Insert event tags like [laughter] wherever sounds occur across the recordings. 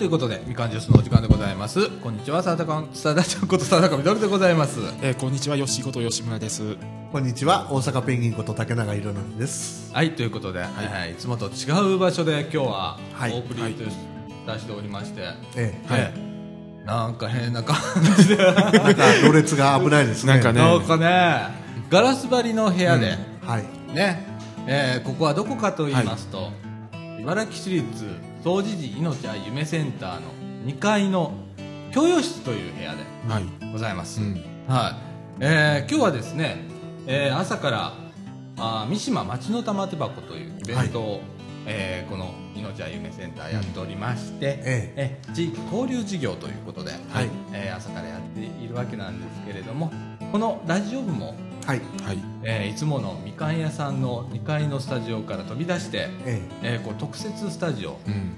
ということで、みかんジュースのお時間でございます。こんにちは、さだかん、さだちゃんことさだかみどるでございます。えーこんにちは、吉井こと吉村です。こんにちは、大阪ペンギンこと竹永宏典です。はい、ということで、はい、いつもと違う場所で今日ははいお送りとしておりまして、えはい、なんか変な感じで、え、なんか、ろれつが危ないですね。なんかねなんかね、ガラス張りの部屋で、はい。ね、えーここはどこかと言いますと、茨城市立総持寺命愛夢センターの2階の教養室という部屋ではい。ございます。うん。はい、えー今日はですね、えー朝からあー三島町の玉手箱というイベントを、えーこの命愛夢センターやっておりまして、ええ地域交流事業ということで、はいえー朝からやっているわけなんですけれどもこのラジオ部も、はい。はい。えーいつものみかん屋さんの2階のスタジオから飛び出して、ええーこう特設スタジオ、うん。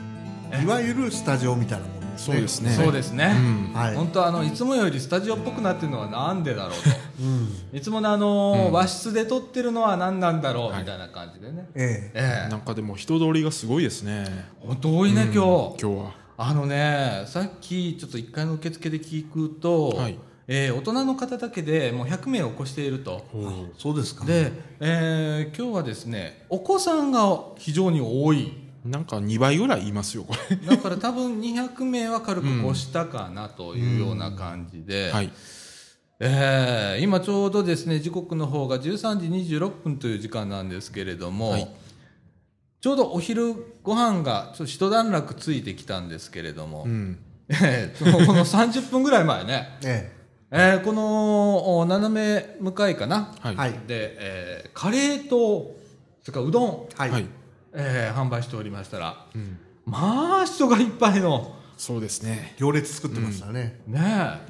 え、いわゆるスタジオみたいなもんですね。そうですね。そうですね、うん。はい。本当あのいつもよりスタジオっぽくなってるのはなんでだろうとうん。いつものあのーうん和室で撮ってるのは何なんだろうはいみたいな感じでね、ええ。ええなんかでも人通りがすごいですね。本当多いね、うん今日今日は。あのねさっきちょっと1階の受付で聞くと、はいえー大人の方だけでもう100名を超しているとそうですか。で、えー今日はですねお子さんが非常に多いなんか2倍ぐらいいますよ、これ。だから多分200名は軽く越したかなというような感じで、はい。えー今ちょうどですね時刻の方が13時26分という時間なんですけれども、はいちょうどお昼ご飯がちょっと一段落ついてきたんですけれども、うん。えーこの30分ぐらい前ね、ええーこのお斜め向かいかな、はい。はいで、えーカレーとそれからうどん、え。はい。はい。えー販売しておりましたらうん。まあ人がいっぱいの。そうですね。行列作ってましたね。ね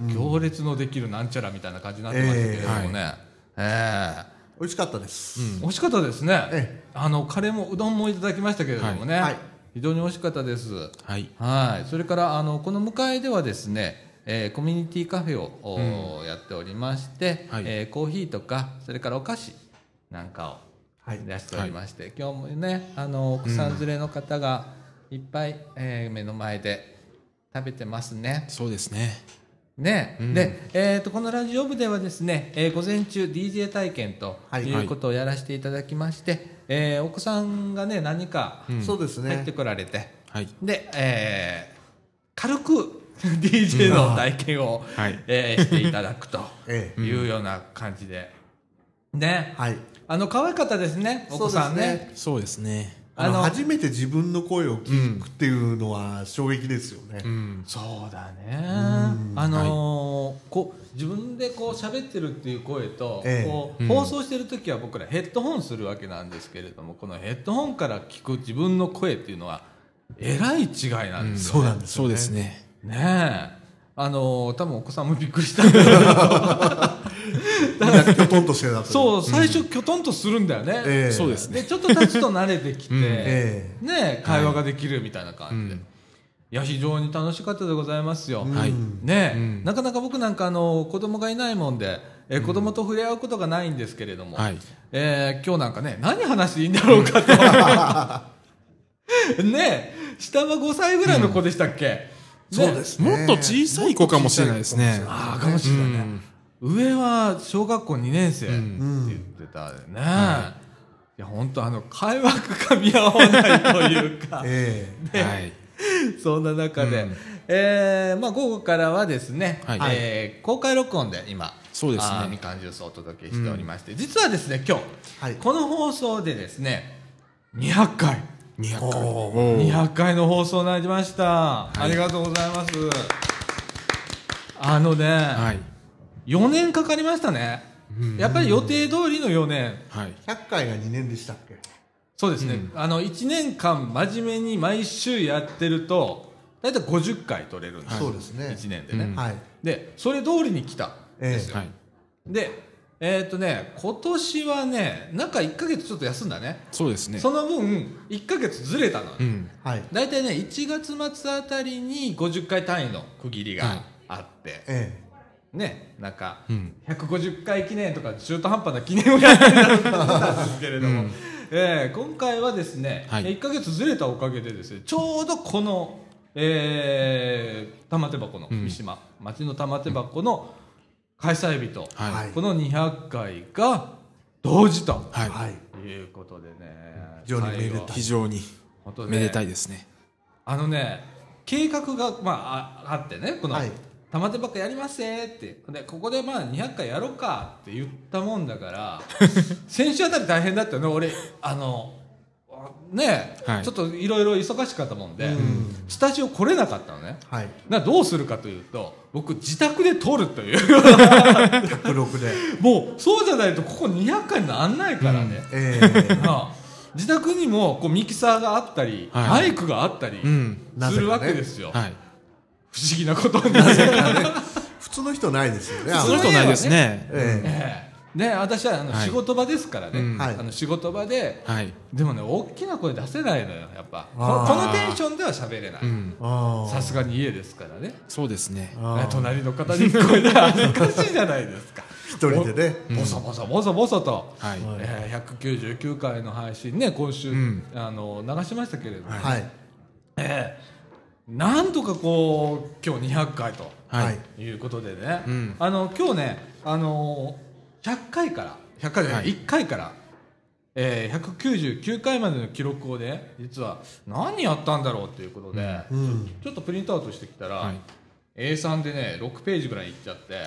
え、行列のできるなんちゃらみたいな感じになってましたけれどもね、ええ美味しかったです。うん美味しかったですね、えあのカレーもうどんもいただきましたけれどもね、はいはい非常に美味しかったですはい。はいそれからあのこの向かいではですね、えーコミュニティカフェを、おやっておりまして、はいえーコーヒーとかそれからお菓子なんかはいを。出しておりまして、今日もねあの奥さん連れの方がいっぱい、えー目の前で食べてますねそうですね。ね、うんで、えー、とこのラジオ部ではですね、えー午前中 DJ 体験とはいいうことをやらせていただきまして、えーお子さんがね何かうんそうですね入って。こられて、はい。で、えー軽く [laughs] DJ の体験を、はい。えーしていただくと [laughs] えいうような感じで、ねえ。はい。あの可愛かったですねお子さんねそうですね。あの、あの初めて自分の声を聞くっていうのは衝撃ですよねう。ん。そうだねんあのーこう自分でこう喋ってるっていう声と、ええうんこう放送してる時は僕らヘッドホンするわけなんですけれどもこのヘッドホンから聞く自分の声っていうのはえらい違いなんですよ、そうなんですよね。そうです。ね。ねえ。あのー多分お子さんもびっくりした。[laughs] きょとんとしてた。そう最初きょとんとするんだよね、ええ。そうですね。でちょっと経つと慣れてきて、うん。えねえ会話ができるみたいな感じで、うん。いや非常に楽しかったでございますよ、ねえ、うん。なかなか僕なんかあの子供がいないもんで、えー子供と触れ合うことがないんですけれども、はい。えー今日なんかね何話していいんだろうかと。[laughs] ねえ下は5歳ぐらいの子でしたっけ、ねそうですね。もっと小さい子かもしれないですね。ああかもしれない。ね、上は小学校2年生ってうん。言ってたよね、い、や本当あの会話が噛み合わないというか。[laughs] えはい。そんな中で、うん。えーまあ、午後からはですね、はい。えー公開録音で今そうですね。みかんジュースをお届けしておりまして、実はですね今日、はい。この放送でですね200回200回。おーおー200回の放送になりました、ありがとうございます。あのね、はい。4年かかりましたね。うん。やっぱり予定通りの4年。はい。え。100回が2年でしたっけ？そうですね、あの1年間真面目に毎週やってると大体50回取れるんですよ、そうですね。1年でね、うん。はい。でそれ通りに来たんですよ、はい。でえっ、とね今年はね中1か月ちょっと休んだね。そうですね。その分1か月ずれたの、うん。はい。大体ね1月末あたりに50回単位の区切りはい。があって、えねなんかうん。150回記念とか中途半端な記念をやってたんですけれども、うん。えー今回はですね、はい。1か月ずれたおかげでですねちょうどこのえー玉手箱の三島、町の玉手箱の開催日と、はい。はいこの200回が同時と。はい。はいいうことでね。非常にめでたい非常にめでたいですね。あのね計画が、まあ、ああってね。この、はい。玉手箱やりますぜって。でここでまあ200回やろうかって言ったもんだから [laughs] 先週あたり大変だったよね。俺あのね、はい。ちょっといろいろ忙しかったもんで、うん。スタジオ来れなかったのね。はい。などうするかというと僕自宅で撮るという。[laughs] 106で。もうそうじゃないとここ200回になんないからね、ええ。[laughs] なあ。自宅にもこうミキサーがあったり、はい。マイクがあったりうん。するわなぜかね。けですよ、はい。不思議なことに。[laughs] 普通の人ないですよねその人ないですね。え。ええで私はあのはい。仕事場ですからね、うん。はい。あの仕事場ではい。でもね大きな声出せないのよやっぱ。このテンションでは喋れない。さすがに家ですからね。そうですね。隣の方に聞こえたら恥ずかしいじゃないですか。一人でね。ボソボソボソボソと、はい。はい。えー199回の配信ね今週、ん。あの流しましたけれども、はい。ええなんとかこう今日200回と。はい。はい。いうことでね、うん。あの今日ね、あのー100回から100回じゃない、はい。1回から、えー、199回までの記録をね実は何やったんだろうっていうことで、うん。ちょっとプリントアウトしてきたら、はい。A3 でね6ページぐらいいっちゃって。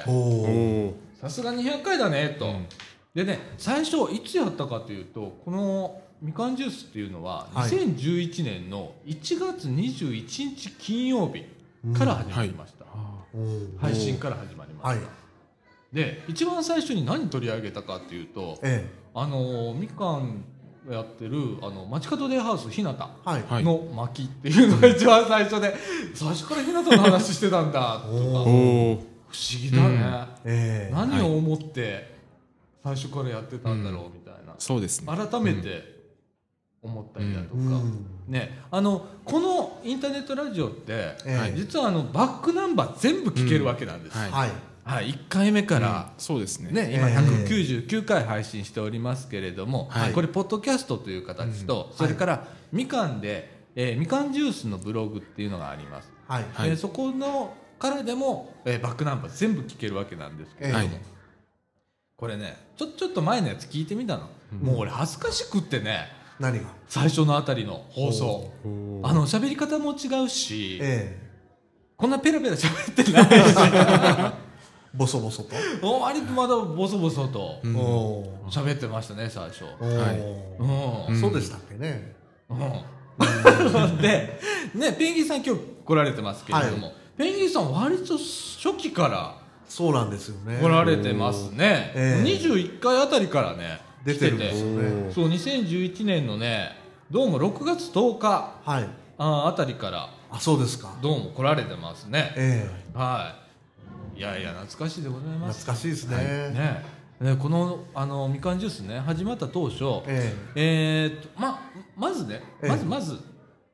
さすが200回だねと、うん。でね最初いつやったかというとこのみかんジュースっていうのははい。2011年の1月21日金曜日から始まりました、おー。配信から始まりました、はいで一番最初に何取り上げたかっていうとえあのみかんやってるあの街角デイハウス日向えはい。はいの巻っていうのが一番最初で、最初から日向の話してたんだとか。[laughs] 不思。議だね、ええ。何を思って最初からやってたんだろうみたいな、そうですね。改めて思ったりだとか、うん。ね、あのこのインターネットラジオって、ええ。実はあのバックナンバー全部聞けるわけなんです、はいはいはい、1回目から、そうですね。ね、今ええ199回配信しておりますけれども、はい。これポッドキャストという形と、それからみかんで、えーみかんジュースのブログっていうのがあります、はい。はい。えーそこのからでも、えーバックナンバー全部聞けるわけなんですけれども、はい。これねちょちょっと前のやつ聞いてみたの、もう俺恥ずかしくってね何が？最初のあたりの放送。あの喋り方も違うし、えこんなペラペラ喋ってないし。え [laughs] ボソボソと？割とまだボソボソと喋ってましたね最初、おーうん。うん。そうでしたっけね？うん。で、ね、ペンギンさん今日来られてますけれども、ペンギンさん割と初期からそうなんですよね。来られてますね、ええ。21回あたりからね出てるんです来よねそう2011年のねどうも6月10日はい。ああたりからあそうですか。どうも来られてますね。え。はいいやいや懐かしいでございえます懐かしいですね。ね。ねこのあのみかんジュースね始まった当初ええ。ーっとままずねええ。まずまず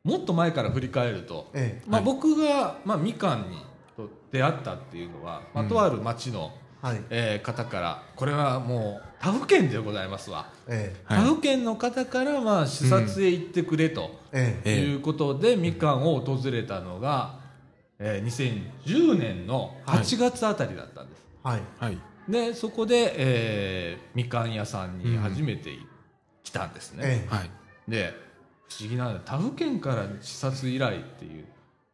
もっと前から振り返ると、ええ。まあ、はい。僕が、まあ、みかんにと出会ったっていうのは、まあ、とある町の、はい。えー方からこれはもう他府県でございますわ、えはい。他府県の方から、まあ、視察へ行ってくれと、いうことでみかんを訪れたのが、えー2010年の8月あたりだったんです、はい。はい。でそこで、えーみかん屋さんに初めて来たんですね、ええ。はい。で不思議なのは他府県から視察依頼っていう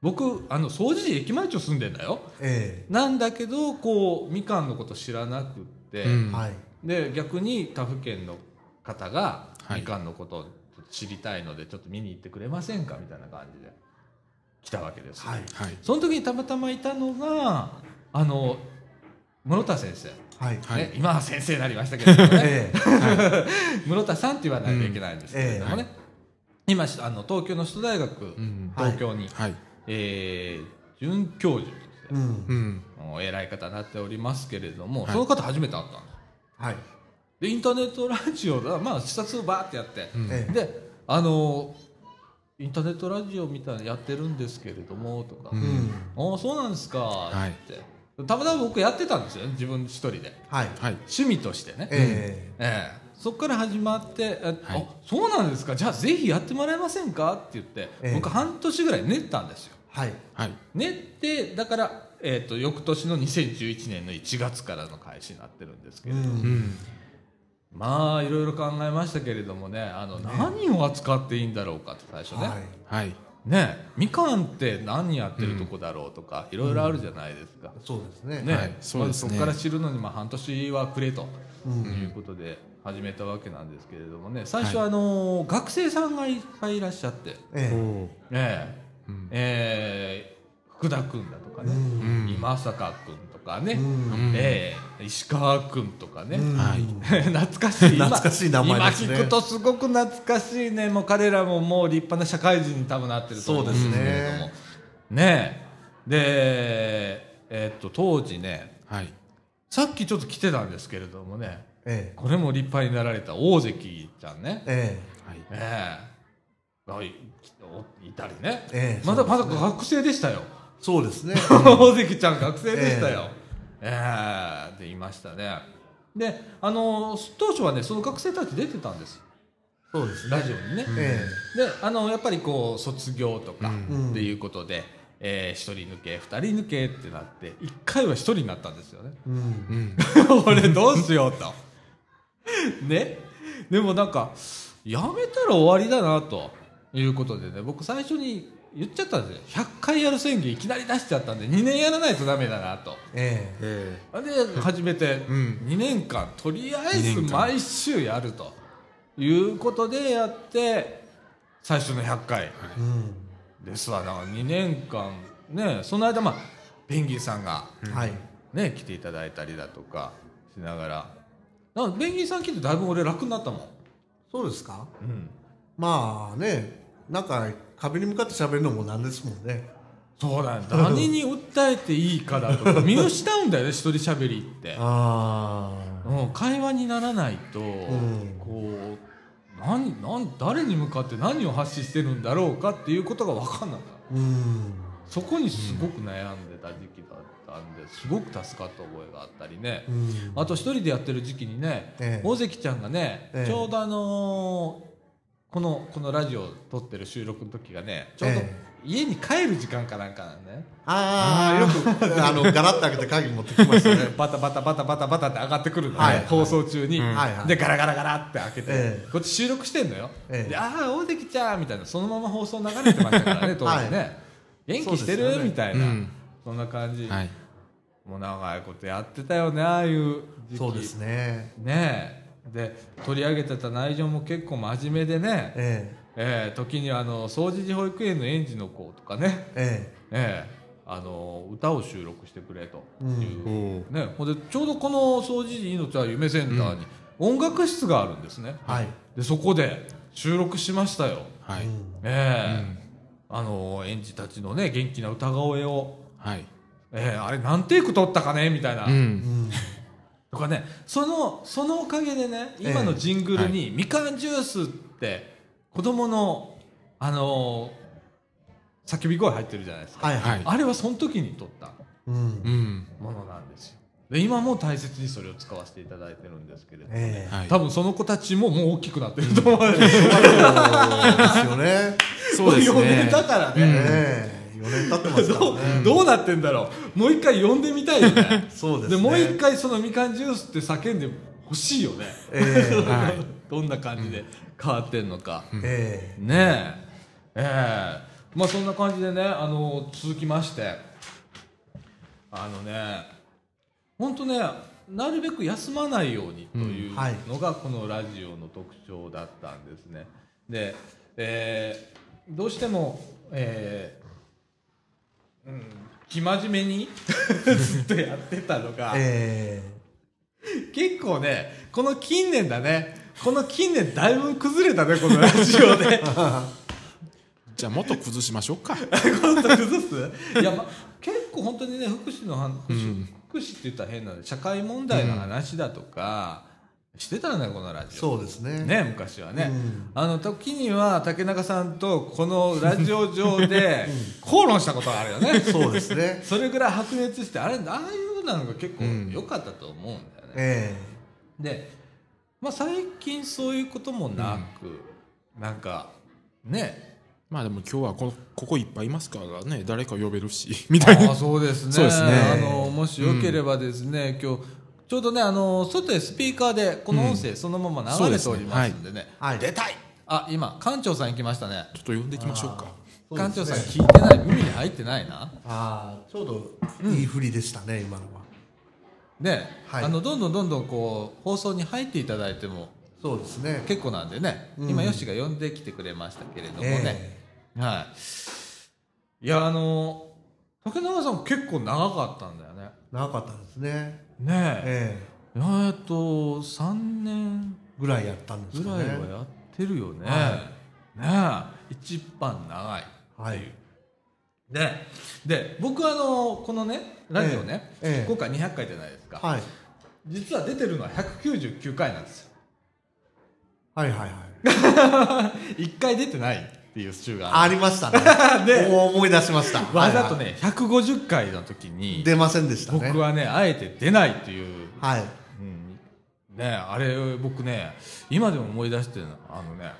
僕あの総除寺駅前町住んでんだよ。えなんだけどこうみかんのこと知らなくって、うん。えはい。で逆に他府県の方がはい。みかんのことを知りたいのでちょっと見に行ってくれませんか？みたいな感じで来たわけですよ、はいはい。その時にたまたまいたのがあの室田先生、はいはい。ね、今は先生になりましたけれどもね。[laughs] ええ [laughs] 室田さんって言わないといけないんですけれどもね、うんえ今あの東京の首都大学、うん。東京に、はい。えー准教授としてうん。偉い方になっておりますけれども、はい。その方初めて会ったんです。はい。でインターネットラジオがまあ視察をバーってやって、であのインターネットラジオみたいなのやってるんですけれどもとか「ううん。んああそうなんですか」い。って、たまたま僕やってたんですよね自分一人で。はいはい。趣味としてね、ええ。えそこから始まって「えはい。あそうなんですか？じゃあぜひやってもらえませんか?」って言って、ええ。僕半年ぐらい練ったんですよ。えはい。はい。ねでだから、えー、と翌年の2011年の1月からの開始になってるんですけうれど、うんん。まあいろいろ考えましたけれどもねあの何を扱っていいんだろうかって最初ね、はい。はい。ね。みかんって何やってるとこだろうとか、いろいろあるじゃないですか、そうですね。ね、はい。そうですね。まずそこから知るのにまあ半年はくれと。うん。いうことで始めたわけなんですけれどもね。最初はあのー学生さんがいっぱいいらっしゃって、ええ。おえ。え福田君だとかね、うん。今坂君とかね、うん。ええ。石川君とかね、[laughs] 懐かしい。今 [laughs] 懐かしい名前ですね。今聞くとすごく懐かしいね。もう彼らももう立派な社会人に多分なってると思うんですけれども。そうですね。でえっと当時ね。はい。さっきちょっと来てたんですけれどもね。えこれも立派になられた大関ちゃんね。ええ。はい。ええ。あいいたりね、ええ。まだまだ学生でしたよそうですね [laughs] 大関ちゃん学生でしたよ。ええでいましたね。で、あの当初はねその学生たち出てたんです。そうですねラジオにね。えで、あのやっぱりこう卒業とかうんっていうことで、えー一人抜け二人抜けってなって一回は一人になったんですよね。えうんうん。[laughs] 俺どうしようと。ね。でもなんかやめたら終わりだなということでね僕最初に言っちゃったんですよ。100回やる宣言いきなり出しちゃったんで2年やらないとダメだなと。ええ。で始めてうん。2年間とりあえず毎週やるということでやって最初の100回。えうん。ですわ。だから2年間ねその間まあペンギンさんがはい。ね来ていただいたりだとかしながら。なんかペンギンさん来てだいぶ俺楽になったもん、そうですか？うん、まあねなんか壁に向かって喋るのもなんですもんね。そうだ。よ何に訴えていいかだとか。[laughs] 見失うんだよね一人喋りって。ああうん、会話にならないと、ん。こう何何誰に向かって何を発信してるんだろうかっていうことが分かんなかった。うん。そこにすごく悩んでた時期だったんですごく助かった覚えがあったりね、うん。あと一人でやってる時期にね、ええ。大関ちゃんがね、ええ。ちょうどあのーこのこのラジオを撮ってる収録の時がねちょうどえ家に帰る時間かなんかなんだね、ああよく [laughs] あのガラッと開けて鍵持ってきましたね。[laughs] バタバタバタバタバタって上がってくるのね、はい。放送中に、うん。はいはい。でガラガラガラって開けて、ええ。こっち収録してんのよ、ええ。でああ大関ちゃんみたいな。そのまま放送流れてましたからね [laughs] 当時ね、は元気してる、ね。みたいな、うん。そんな感じ、はい。もう長いことやってたよねああいう時期。そうですね。ねえで取り上げてた内容も結構真面目でね、ええ。え時にあの総持寺保育園の園児の子とかね、ええ。ええあの歌を収録してくれと。いう、おーね、ほんでちょうどこの総持寺命は夢センターに音楽室があるんですね、えはい。でそこで収録しましたよ、はい。うん。ええ。あの園児たちのね元気な歌声を、はい。ええあれ何テイク取ったかねみたいな、うん。うんとかねそのそのおかげでね今のジングルに、みかんジュースって子供のあの叫び声入ってるじゃないですか、はいはい。あれはその時に撮ったうん。うん。ものなんですよ。で今も大切にそれを使わせていただいてるんですけれども、ええ。はい。多分その子たちももう大きくなってると思う、そうですよね。[laughs] そうです4年ね。だからね、ええ4年経ってますから [laughs] どうねどうなってんだろう。もう一回呼んでみたいよね。[laughs] そうですね。もう一回そのみかんジュースって叫んでほしいよね。ええはい。[laughs] どんな感じで変わってんのか、えねえ。ええ。まあそんな感じでねあの続きまして。あのね本当ねなるべく休まないようにというのがこのラジオの特徴だったんですね。で、えーどうしても、えーうん、生真面目に？[laughs] ずっとやってたのが、え結構ねこの近年だね。この近年だいぶ崩れたねこのラジオで [laughs] じゃあもっと崩しましょうか。[laughs] 今度崩す？いや、ま、結構本当にね福祉の話福祉,、うん。福祉って言ったら変なんで社会問題の話だとか、してたんだよこのラジオ。そうですね。ね昔はね、うん。あの時には竹中さんとこのラジオ上で口論したことがあるよね。そうですね。それぐらい白熱してあれああいうのが結構うん。良かったと思うんだよね、えで、まあ、最近そういうこともなく、なんかね。まあでも今日はこのここいっぱいいますからね誰か呼べるしみたいな。ああそうですね。そうですね。あのもしよければですね、今日ちょうどねあの外でスピーカーでこの音声そのまま流れておりますんでね,、はい。出たい。あ今館長さん行きましたね。ちょっと呼んでいきましょうか。館長さん聞いてない。耳に入ってないな。ああちょうどいい振りでしたね、今のは。ね、はい。あのどんどんどんどんこう放送に入っていただいてもそうですね。結構なんでね、うん。今よしが呼んできてくれましたけれどもね、はい。いやあの竹中さん結構長かったんだよね。長かったですねねえ。ええ。ーっと3年えぐらいやったんですぐからねいはやってるよね、はねえ。一番長いはい。でで僕あのこのねラジオね、ええ。ええ。今回200回じゃないですか、はい。実は出てるのは199回なんですよ。はいはいはい。[laughs] 1回出てないっていう週があありましたね。[laughs] 思い出しました。るわざとはいね150回の時はいに出ませんでしたね。僕はねあえて出ないっていう、はい。うん、ねあれ僕ね今でも思い出してるのあのね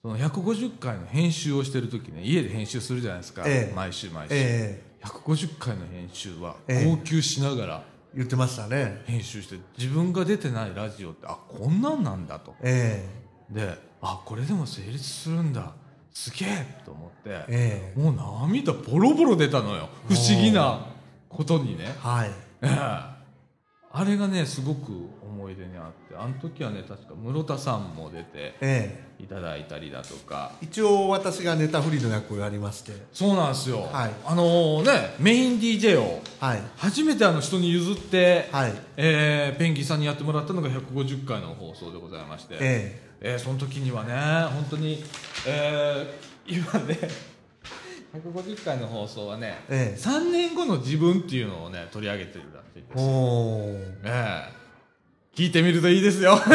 その150回の編集をしてる時ね家で編集するじゃないですか、ええ。毎週毎週、ええ。150回の編集はええ。号泣しながら言ってましたね。編集して自分が出てないラジオってあこんなんなんだと。え。であこれでも成立するんだ。すげえ。と思って。え、え。えもう涙ボロボロ出たのよ。不思議なことにね、はい。ええ。あれがねすごく思い出にあって。あの時はね確か室田さんも出てえいただいたりだとか。え一応私がネタフリの役をやりまして。そうなんですよ、はい。あのねメイン DJ をはい。初めてあの人に譲って、はい。えーペンギンさんにやってもらったのが150回の放送でございまして、ええ。ーその時にはね本当に、えー今ね150回の放送はね、ええ。3年後の自分っていうのをね取り上げてるらしいですえおおええ。聞いてみるといいですよ。[laughs]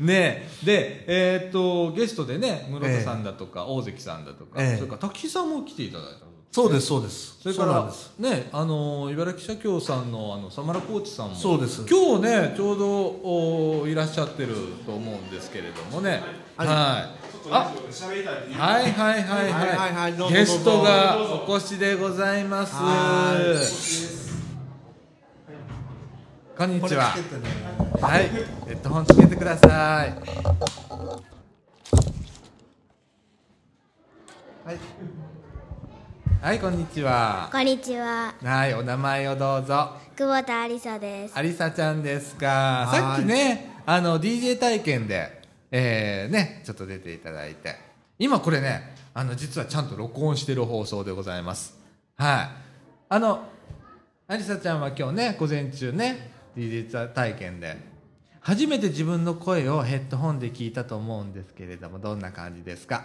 ねえ。でえーっとゲストでね室田さんだとか、大関さんだとか、ええ。それから滝さんも来ていただいたそうですそうです。それからねあの茨城社協さんのあのサマラコーチさんもそうです。今日ねちょうどおいらっしゃってると思うんですけれどもね。は、はい。はいはいはいはい,、はいゲストがお越しでございます。はこんにちははい。ヘッドホンつけてください。はいはいこんにちは。こんにちは、はいお名前をどうぞ。久保田ありさです。ありさちゃんですかはい。さっきねあの DJ 体験でえー、ねちょっと出ていただいて。今これねあの実はちゃんと録音してる放送でございます。はい。あのありさちゃんは今日ね午前中ね DJ 体験で初めて自分の声をヘッドホンで聞いたと思うんですけれどもどんな感じですか？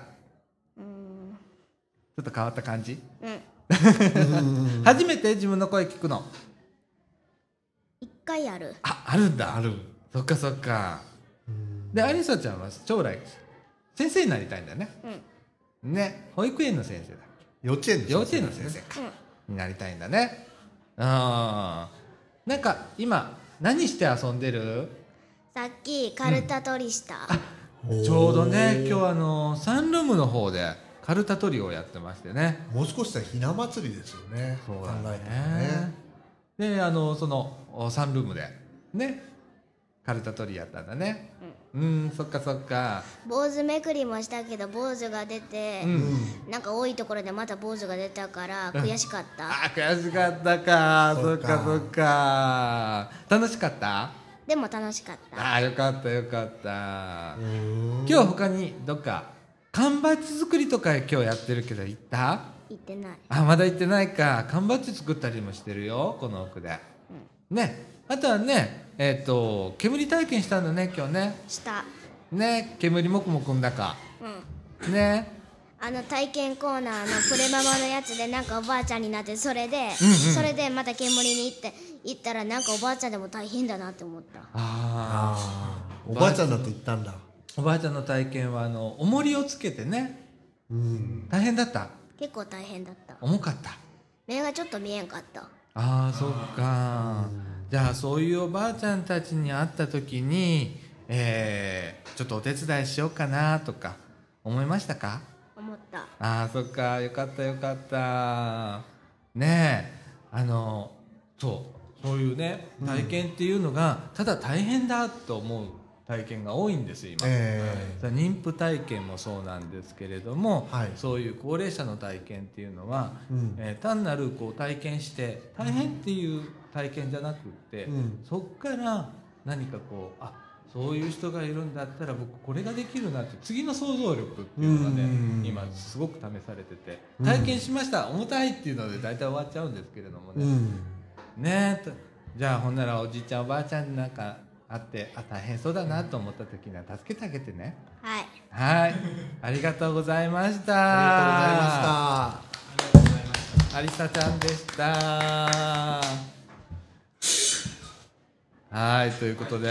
ょっと変わった感じ？うん、初めて自分の声聞くの？一回ある。ああるんだ。ある。そっかそっか。でアリサちゃんは将来先生になりたいんだよね。うん、ね。保育園の先生だ幼稚園です幼稚園の先生か、うん、になりたいんだね。うんなんか今何して遊んでる？さっきカルタ取りした。ちょうどね今日あのサンルームの方でカルタ取りをやってましてね。もう少ししたらひな祭りですよね。考えたらね。であのそのおサンルームでねカルタ取りやったんだね。うん。そっかそっか。坊主めくりもしたけど坊主が出て、うん。なんか多いところでまた坊主が出たから悔しかった。あ悔しかったか。そそっか。っかそっか。楽しかった？でも楽しかった。あーよかったよかった。今日他にどっか缶バッジ作りとか今日やってるけど行った？言ってない。あまだ行ってないか。缶バッジ作ったりもしてるよこの奥で。ね。あとはねえっ、と煙体験したんだね今日ね。した。ね。煙もくもくんだか。うん。ね。あの体験コーナーのプレママのやつでなんかおばあちゃんになってそれで、うんうん。それでまた煙に行って行ったらなんかおばあちゃんでも大変だなって思った。ああー。おばあちゃんだって言ったんだ。ーおばあちゃんの体験はあの重りをつけてねうん。大変だった？結構大変だった。重かった？目がちょっと見えんかった。ああそっか。じゃあそういうおばあちゃんたちに会った時に、えーちょっとお手伝いしようかなとか思いましたか？思った。ああそっか。よかったよかった。ねえ。あのそう。そういうね体験っていうのが、ただ大変だと思う体験が多いんです今、えさ妊婦体験もそうなんですけれども、はい。そういう高齢者の体験っていうのは、うん。えー単なるこう体験して大変っていう体験じゃなくって、うん。そっから何かこうあそういう人がいるんだったら僕これができるなって次の想像力っていうのがね、うん。今すごく試されててうん。体験しました、重たいっていうので大体終わっちゃうんですけれどもね、うん。ねじゃあほんならおじいちゃんおばあちゃんになんかあってあ大変そうだなと思った時には助けてあげてね。はい。はい。ありがとうございました。ありがとうございました。ありさちゃんでした。はいということで。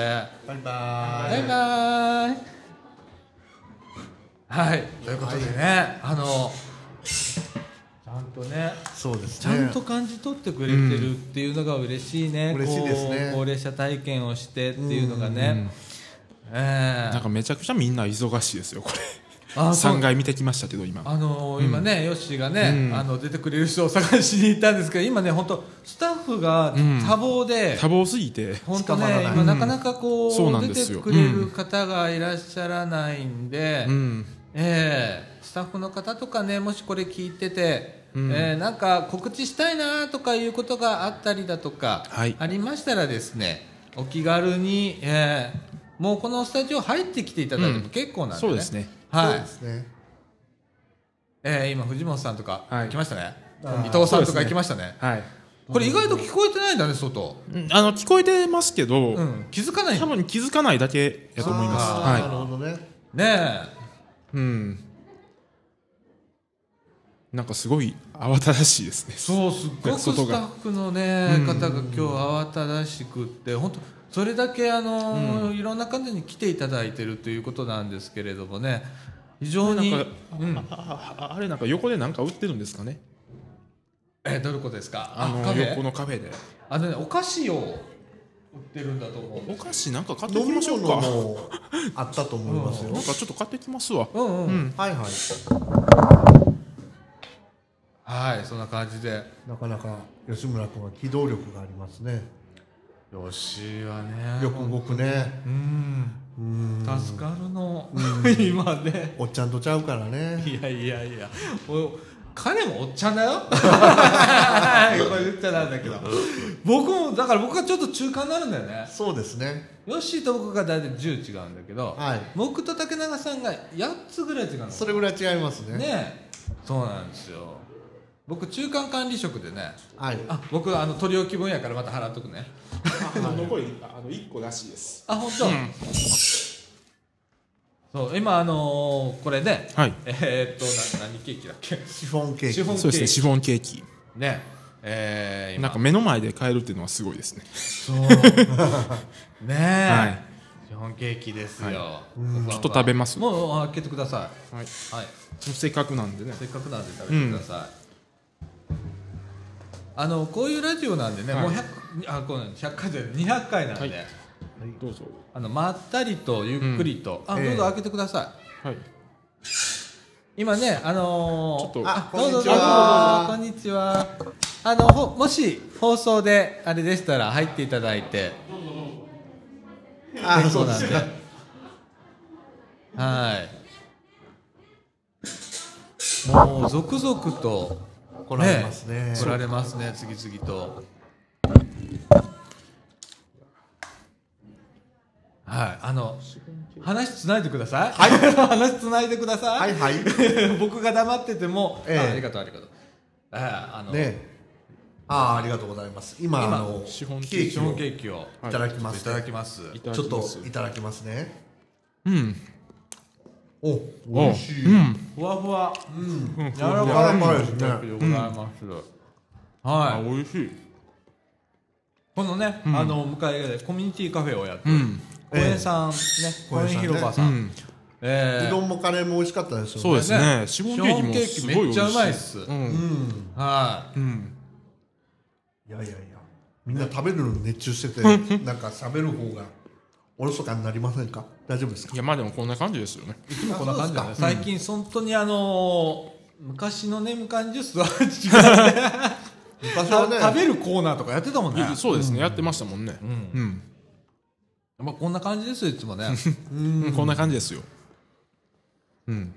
バイバイ。バイバイ。はいということでね、あのんとねそうですね。ちゃんと感じ取ってくれてるっていうのが嬉しいね、嬉しいですね。高齢者体験をしてっていうのがね、ええ。なんかめちゃくちゃみんな忙しいですよこれ。あそう。3回見てきましたけど今。あのー今ね、ヨッシーがね、うん。あの出てくれる人を探しに行ったんですけど今ね本当スタッフがうん。多忙で、多忙すぎて本当ね今なかなかこう、そうなんで出すよ。てくれる方がいらっしゃらないんで、うん。ええ。スタッフの方とかねもしこれ聞いてて、うん。えーなんか告知したいなとかいうことがあったりだとか、はい。ありましたらですねお気軽に、えーもうこのスタジオ入ってきていただいても結構なんで、ね。そうですね。はい。そうですね。えー今藤本さんとかはい。来ましたね、あー。伊藤さんとか行きましたね。はい。これ意外と聞こえてないんだね外、うん。あの聞こえてますけど、うん、気づかない。多分気づかないだけやと思います。あー。なるはほどね。ねいうんなんかすごい慌ただしいですね。そうすっごくスタッフのねうん。方が今日慌ただしくって本当それだけあの、いろんな方に来ていただいてるということなんですけれどもね非常になんかうん、あああれなんか横でなんか売ってるんですかね？えどういうことですか？あのカフェ？横のカフェで。あのねお菓子を売ってるんだと思う。お菓子なんか買ってきましょう物かもあったと思いますよ。なんかちょっと買ってきますわ。うんうん、うん。はいはいはいそんな感じで。なかなか吉村君は機動力がありますね。よしはねよく動くね。うん。うん。助かるの。[laughs] 今ね。おっちゃんとちゃうからね。いやいやいや。お彼もおっちゃんだよ。[laughs] これ言っちゃなんだけど。僕もだから僕がちょっと中間になるんだよね。そうですね。ヨッシーと僕が大体10違うんだけど、はい。僕と竹永さんが8つぐらい違うの。それぐらい違いますね。ねそうなんですよ僕中間管理職でねはい。あ僕あの取り置き分やからまた払っとくね。[laughs] 残りあの1個らしいです。あ本当、そう今あのーこれねはい。えー、っとな何ケーキだっけ？シフォンケーキ。シフォンそうですねシフォンケーキ。ね。えー、今。なんか目の前で買えるっていうのはすごいですね。そう。[laughs] ねえ、はい。シフォンケーキですよ、は僕はちょっと食べます。もう開けてくださはい。い。はいせっかくなんでね。せっかくなんで食べてください、あのこういうラジオなんでね、はい。もう100あこうなん100回じゃない200回なんで、はい。どうぞ。あのまったりとゆっくりと、あええ。どうぞ開けてください。はい。今ねあのー、ちょっと。あどうぞどうぞこんにちは。あのほもし放送であれでしたら入っていただいて。あそうなんで。はい。もう続々と来られますね。来られますね次々と。はいあの話つないでください、はい、[laughs] 話つないでください、はいはい。[laughs] 僕が黙ってても、ええ。あありがとうありがとう。ええあの、ねああありがとうございます。今今あのシフォンケーキをいただきます。いただきます。ちょっといただきますね。うんおお美味しい。うん。ふわふわ。うん。柔らかい。ですね。でございます、はいあ美味しい。このね、うん。あの向かい側でコミュニティカフェをやってるうん。公園さんね公園広場さん、うん。ええ。うどんもカレーも美味しかったですよね。そうですね。シフォンケーキもシフォンケーキすごい美味しい。めっちゃうまいっす。ううん。んはうん。いやいやいや。みんな食べるのに熱中してて [laughs] なんか喋る方がおろそかになりませんか？大丈夫ですか？いやまあでもこんな感じですよね。いつもこんな感じだね最近本当にあのー昔のねみかんジュースは違うね昔はね。食べるコーナーとかやってたもんね。そうですね、やってましたもんね。うん。うん、まあこんな感じですよいつもね。[laughs] うん。こんな感じですよ。うん。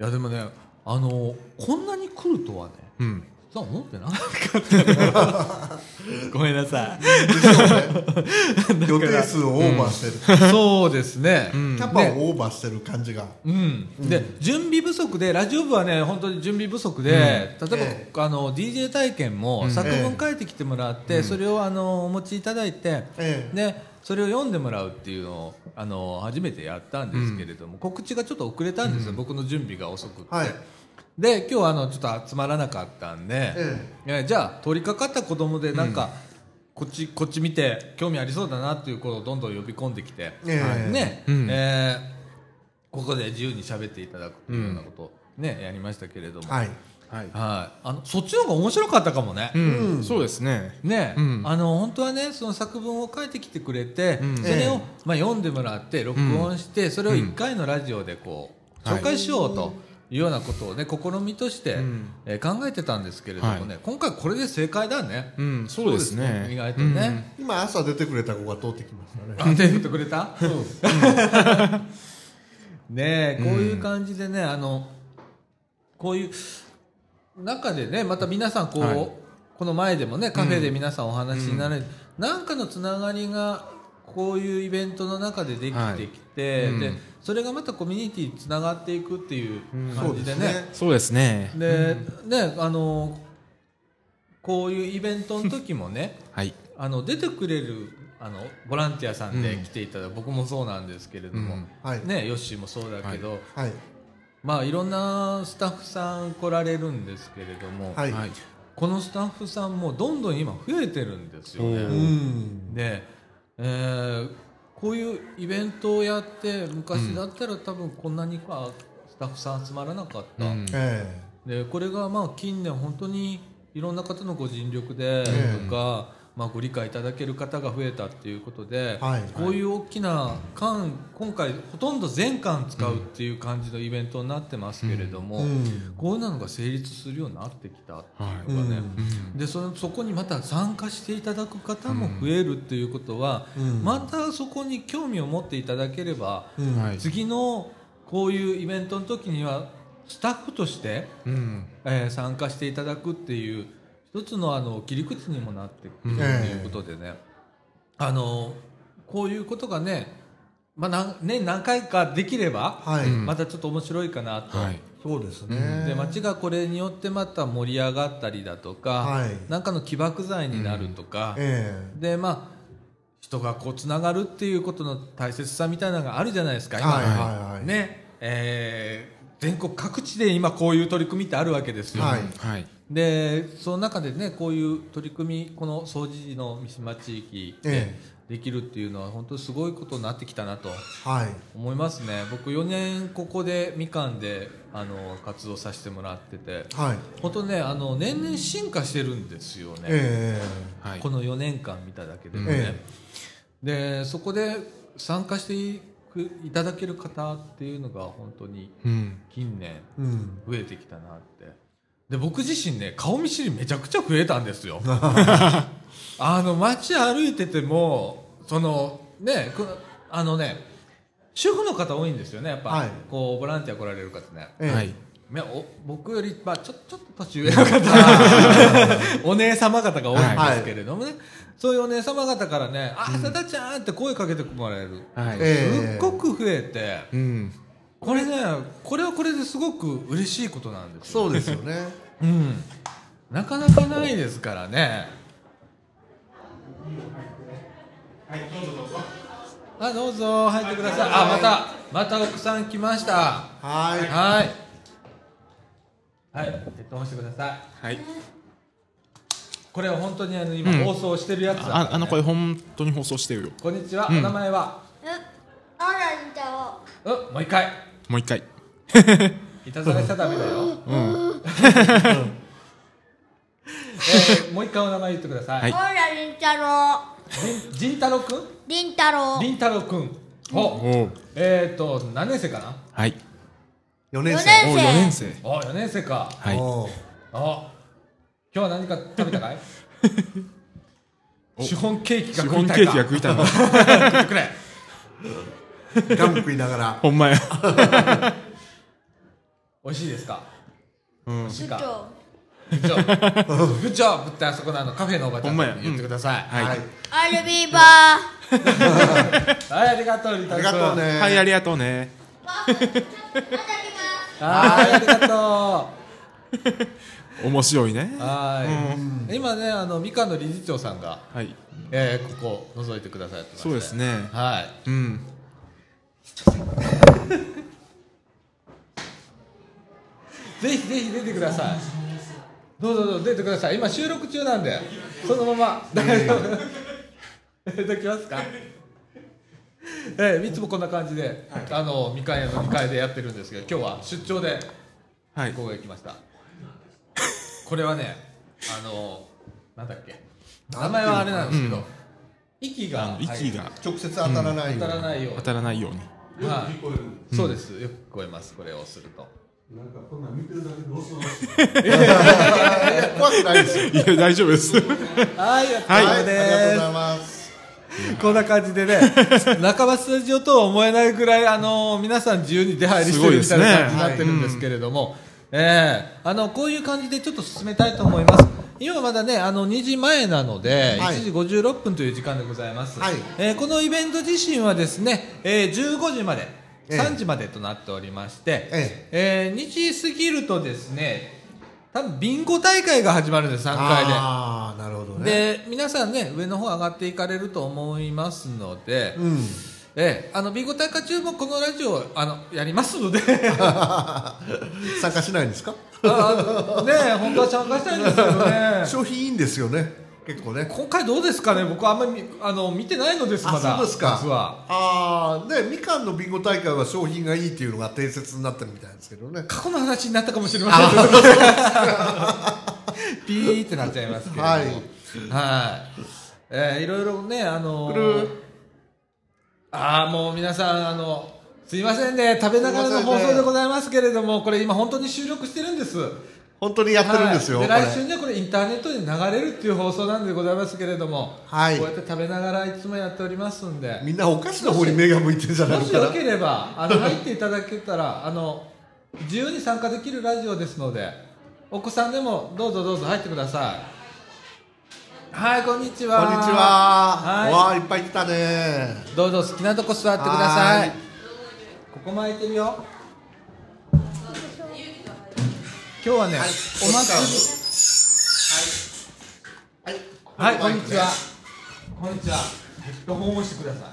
いやでもねあのーこんなに来るとはねうん実は思ってなかったごめんなさ [laughs] 予定数をオーバーしてる、いそうですね、キャパをオーバーしてる感じが、うん、で準備不足でラジオ部はね本当に準備不足で、例えば、えあの DJ 体験も作文書いてきてもらって、それをあのお持ちいただいて、ええ。でそれを読んでもらうっていうのをあの初めてやったんですけれども、告知がちょっと遅れたんですよ、僕の準備が遅くって。はいで今日はあのちょっと集まらなかったんで、ええ。じゃあ通りかかった子供でなんか、こっちこっち見て興味ありそうだなっていう子をどんどん呼び込んできて、ええ。ね、うん。えーここで自由に喋っていただくっていうようなことをね、やりましたけれども、はい。はい。はい。あのそっちの方が面白かったかもね。うん、そうですね。ね、うん。あの本当はねその作文を書いてきてくれて、うん。それを、ええ。まあ、読んでもらって録音して、それを1回のラジオでこう、紹介しようというようなことをね試みとして、うん。えー考えてたんですけれどもね、今回これで正解だね。うんそうですね。意外とね。今朝出てくれた子が通ってきましたね。あ手振ってくれた、ねえこういう感じでね、あのこういう中でねまた皆さんこう、はい。この前でもねカフェで皆さんお話になれる、なんかのつながりがこういうイベントの中でできてきて、はいうん。でそれがまたコミュニティにつながっていくっていう感じでね,、そうですね。でね。あのこういうイベントの時もね [laughs] はい。あの出てくれるあのボランティアさんで来ていただく、僕もそうなんですけれども、うん。はい。ね、ヨッシーもそうだけど、はい。まあいろんなスタッフさん来られるんですけれども、はい、はい。このスタッフさんもどんどん今増えてるんですようね。ん。で、えーこういうイベントをやって昔だったら多分こんなにはスタッフさん集まらなかった、うん。えでこれがまあ近年本当にいろんな方のご尽力でえ。とか、まあ、ご理解いただける方が増えたっていうことで、はい。こういう大きな館今回ほとんど全館使うっていう感じのイベントになってますけれども、えうん。こういうのが成立するようになってきたっていうのがね、でそのそこにまた参加していただく方も増えるっていうことは、うん。またそこに興味を持っていただければ、うん。はい次のこういうイベントの時にはスタッフとして、うん。えー参加していただくっていう一つのあの切り口にもなってくるうんということでね、あのこういうことがね、まあ、なん年何回かできれば、またちょっと面白いかなと。はい。そうですね、で街がこれによってまた盛り上がったりだとか、はい。なんかの起爆剤になるとか、えでまあ人がこうつながるっていうことの大切さみたいなのがあるじゃないですか今、はいはいはい。ね。えー全国各地で今こういう取り組みってあるわけですよ、はい。はい。でその中でねこういう取り組みこの掃除時の三島地域でえできるっていうのは本当にすごいことになってきたなとえはい。思いますね。僕4年ここでみかんであの活動させてもらっててはい。本当ねあの年々進化してるんですよね、えはい。この4年間見ただけでもね、え。でそこで参加していくいただける方っていうのが本当にうん。近年増えてきたなって。で僕自身ね顔見知りめちゃくちゃ増えたんですよ。[laughs] あの街歩いててもそのねこあのね主婦の方多いんですよねやっぱ、はい。こうボランティア来られる方ね。ええ。はいいやお僕より、まあ、ちょちょっと年上の方 [laughs] お姉様方が多いんですけれどもね、そういうお姉様方からね「あさだちゃん」って声かけてもらえる、はい。ええすっごく増えてうん。これねこれはこれですごく嬉しいことなんですよ。そうですよね。うん、なかなかないですからね。あどうぞ。入ってください。あまたまた奥さん来ました。はい。はいはいヘッドホンしてください。はい。これは本当にあの今うん。放送してるやつだ。から、ねああのこれ本当に放送してるよ。こんにちは、うん。お名前は？えあらんちゃおうもう一回。もう一回。[laughs] いたずらしちゃダメだよ、うん。[laughs] えーもう一回お名前言ってください、はい。おらりんちゃろりんじんたろうくん？りんたろうりんたろうくん。おおう。えっ、ー、と何年生かな？はい4年生。四お4年生。お4年生か。はい。あ今日は何か食べたかい？[laughs] お。シフォンケーキがシフ食いたいか。ォンケーキが食いたいの？食ってくれガム食いながら。[laughs] ほんまや。[laughs] 美味しいですか？うん。しいか？部長。部長。部長ってあそこのあのカフェのおばちゃんほんまや。に言ってください、はい。アルビーバはいありがとうりありがとうね。はいありがとうねはいありがと面白いね。うはい。今ねあのみかんの理事長さんが、はい。えー、ここ覗いてくださってまして。そうですね。はい。うん。[laughs] ぜひぜひ出てください。どうぞどうぞ出てください。今収録中なんでそのまま。大丈夫出てきますか？えーいつもこんな感じで、あのみかん屋の2階でやってるんですけど今日は出張ではい。ここへ来ました。これはねあのなんだっけ？名前はあれなんですけど、うん。息が息が。直接当たらないように。当たらないように。当たらないように。はい、そうです。よく聞こえますこれをすると。なんかこんなん見てるだけで恐ろしいいやいや怖くないですよ。いや大丈夫です。はい、はいありがとうございますこんな感じでね、[laughs] 中場スタジオとは思えないぐらい、あの皆さん自由に出入りしてるみたいな感じになってるんですけれども、ええ。あの、こういう感じでちょっと進めたいと思います。今まだね、あの、2時前なので、はい。1時56分という時間でございます。はい。えーこのイベント自身はですね、えー15時まで、ええ。3時までとなっておりまして、ええ。ー2時過ぎるとですね、多分ビンゴ大会が始まるんです、3階で。ああなるほどね。で皆さんね上の方上がっていかれると思いますので、うん。ええ、あのビンゴ大会中もこのラジオあのやりますので。[laughs] 参加しないんですか？ああねえ本当は参加したいんですけどね。[laughs] 商品いいんですよね結構ね今回どうですかね？僕あんまりみあの見てないのですまだ。あそうですか。実は。ああねみかんのビンゴ大会は商品がいいっていうのが定説になってるみたいですけどね。過去の話になったかもしれません。[laughs] ピーってなっちゃいますけれども。はい。はい。えーいろいろねあのくる？ああもう皆さんあのすいませんね。食べながらの放送でございますけれどもこれ今本当に収録してるんです本当にやってるんですよ、はい、来週ねこれインターネットに流れるっていう放送なんでございますけれども、はい。こうやって食べながらいつもやっておりますんで。みんなお菓子の方に目が向いてるんじゃないものか。なしよければあの入っていただけたらあの自由に参加できるラジオですのでお子さんでもどうぞどうぞ入ってください。はいこんにちは。こんにちは、はい。わあいっぱい来たね。どうぞ好きなとこ座ってくださはい。いここも空いてるよ今日はね、はい。お祭り。はい。はい。こんにちは。こんにちは。ヘッドホンをしてください。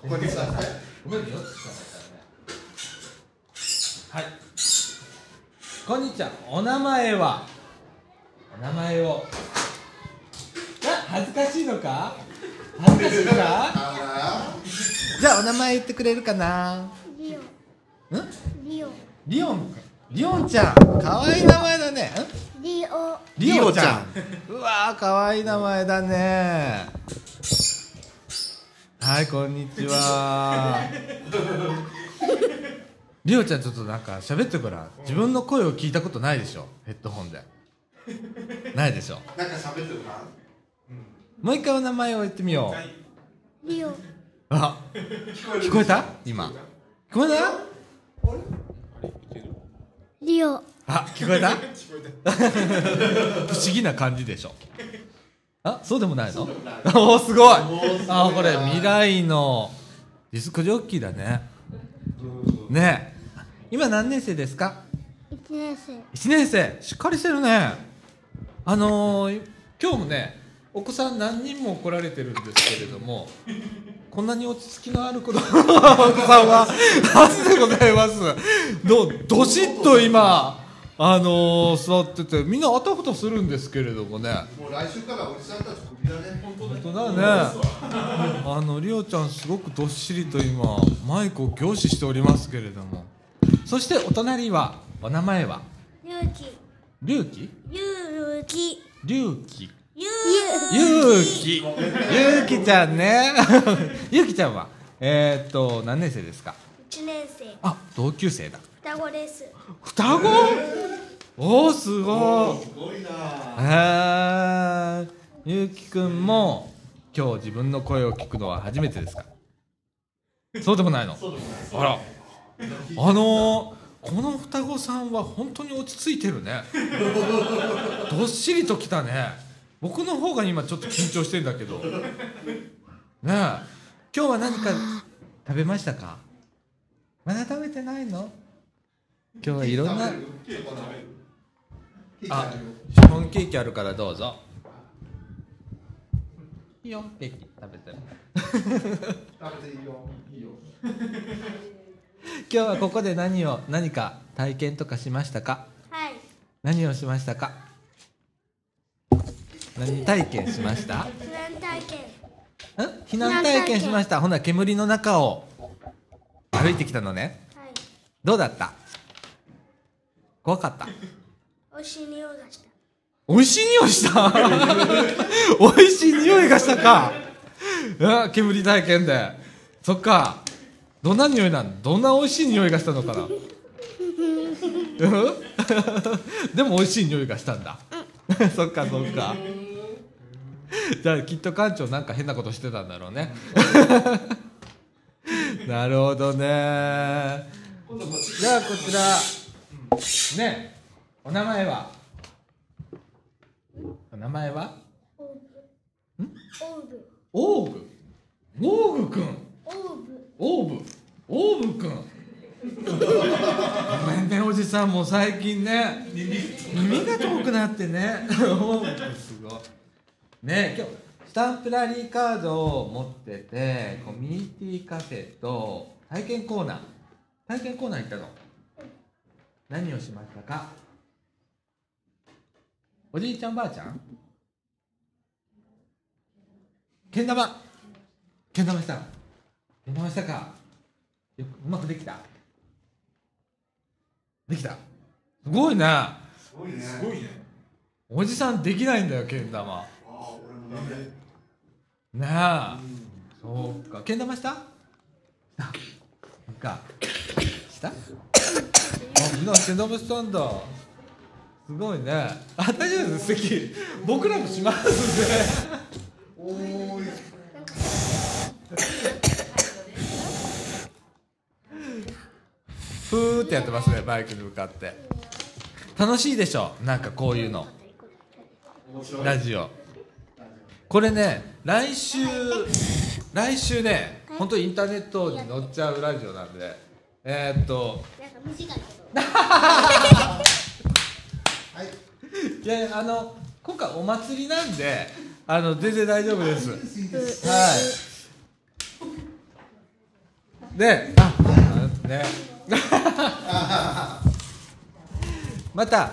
ここにくださいごめんね4つしかないからね。はい。こんにちは。お名前は？お名前を。あ恥ずかしいのか？恥ずかしいか？あじゃあお名前言ってくれるかな？リん？オリオリオンリオンちゃんかわいい名前だね。ん？リオ。リオちゃん。うわーかわいい名前だね。はいこんにちは。リオちゃんちょっとなんか喋ってごらん自分の声を聞いたことないでしょ？ヘッドホンで。ないでしょ？ーなんか喋ってるか？もう一回お名前を言ってみよう。リオ。あ聞こえた？今。聞こえた？リオ。あ聞こえた？不思議な感じでしょ。あそうでもないの？おおすごい。あこれ未来のディスクジョッキーだね。ね。え今何年生ですか？一年生。1年生。しっかりしてるね。あのー、今日もねお子さん何人も来られてるんですけれどもこんなに落ち着きのある子供。さんは。初でございます。どどしっと今あのー、座ってて。みんなあたふたするんですけれどもね。もう来週からおじさんたちクビだね本当だね。あのリオちゃんすごくどっしりと今マイクを凝視しておりますけれども。そしてお隣はお名前は？龍騎リュウキ龍騎ゆゆうき。ゆうきちゃんね。[laughs] ゆうきちゃんは？えー、っと何年生ですか？1年生。あ同級生だ。双子です。双子？おおすごい。すごいえゆうきくんも今日自分の声を聞くのは初めてですか？そうでもないの？あら。あのーこの双子さんは本当に落ち着いてるね。[laughs] どっしりときたね僕の方が今ちょっと緊張してんだけど。[laughs] ねえ今日は何か食べましたか？まだ食べてないの？今日はいろんな。あシフォンケーキあるからどうぞ。いいよケーキ食べてる。食べていいよ。いいよ。[laughs] 今日はここで何を何か体験とかしましたか？はい。何をしましたか？何体験しました？ん不安体験？避難体験しました。ほな煙の中を歩いてきたのね。はい。どうだった？怖かった？美味しい匂いがした。美味しい匂いした？[laughs] 美味しい匂いがしたか。あ煙体験で。そっか。どんな匂いなん？どんな美味しい匂いがしたのかな？うん？[laughs] でも美味しい匂いがしたんだ。[laughs] そっかそっかじゃあきっと館長なんか変なことしてたんだろうね。なるほどね。じゃあこちら。ね。お名前は？お名前は？オーブ。オーブ。オーブ。くんオーブ。オーブ。オーブくん。ごめんねおじさん。もう最近ね。耳が遠くなってね。[laughs] オーブくんすごいね。今日スタンプラリーカードを持っててコミュニティカフェと体験コーナー。体験コーナー行ったの？何をしましたか？おじいちゃんばあちゃん？けん玉。けん玉した。けん玉したか？よくうまくできた？できた。すごいね。すごいね。すごいね。おじさんできないんだよけん玉 [laughs] ねえそうか。けん玉した？か。した？あみんなけん玉したんだすごいね。あ大丈夫です？席。僕らもしますんで。おーいふーってやってますねバイクに向かって。楽しいでしょ？なんかこういうの。ラジオ。これね来週 [laughs] 来週ね本当インターネットに載っちゃうラジオなんでえー、っとはい [laughs] いやあの今回お祭りなんであの全然大丈夫です。はい。でああね。[laughs] また。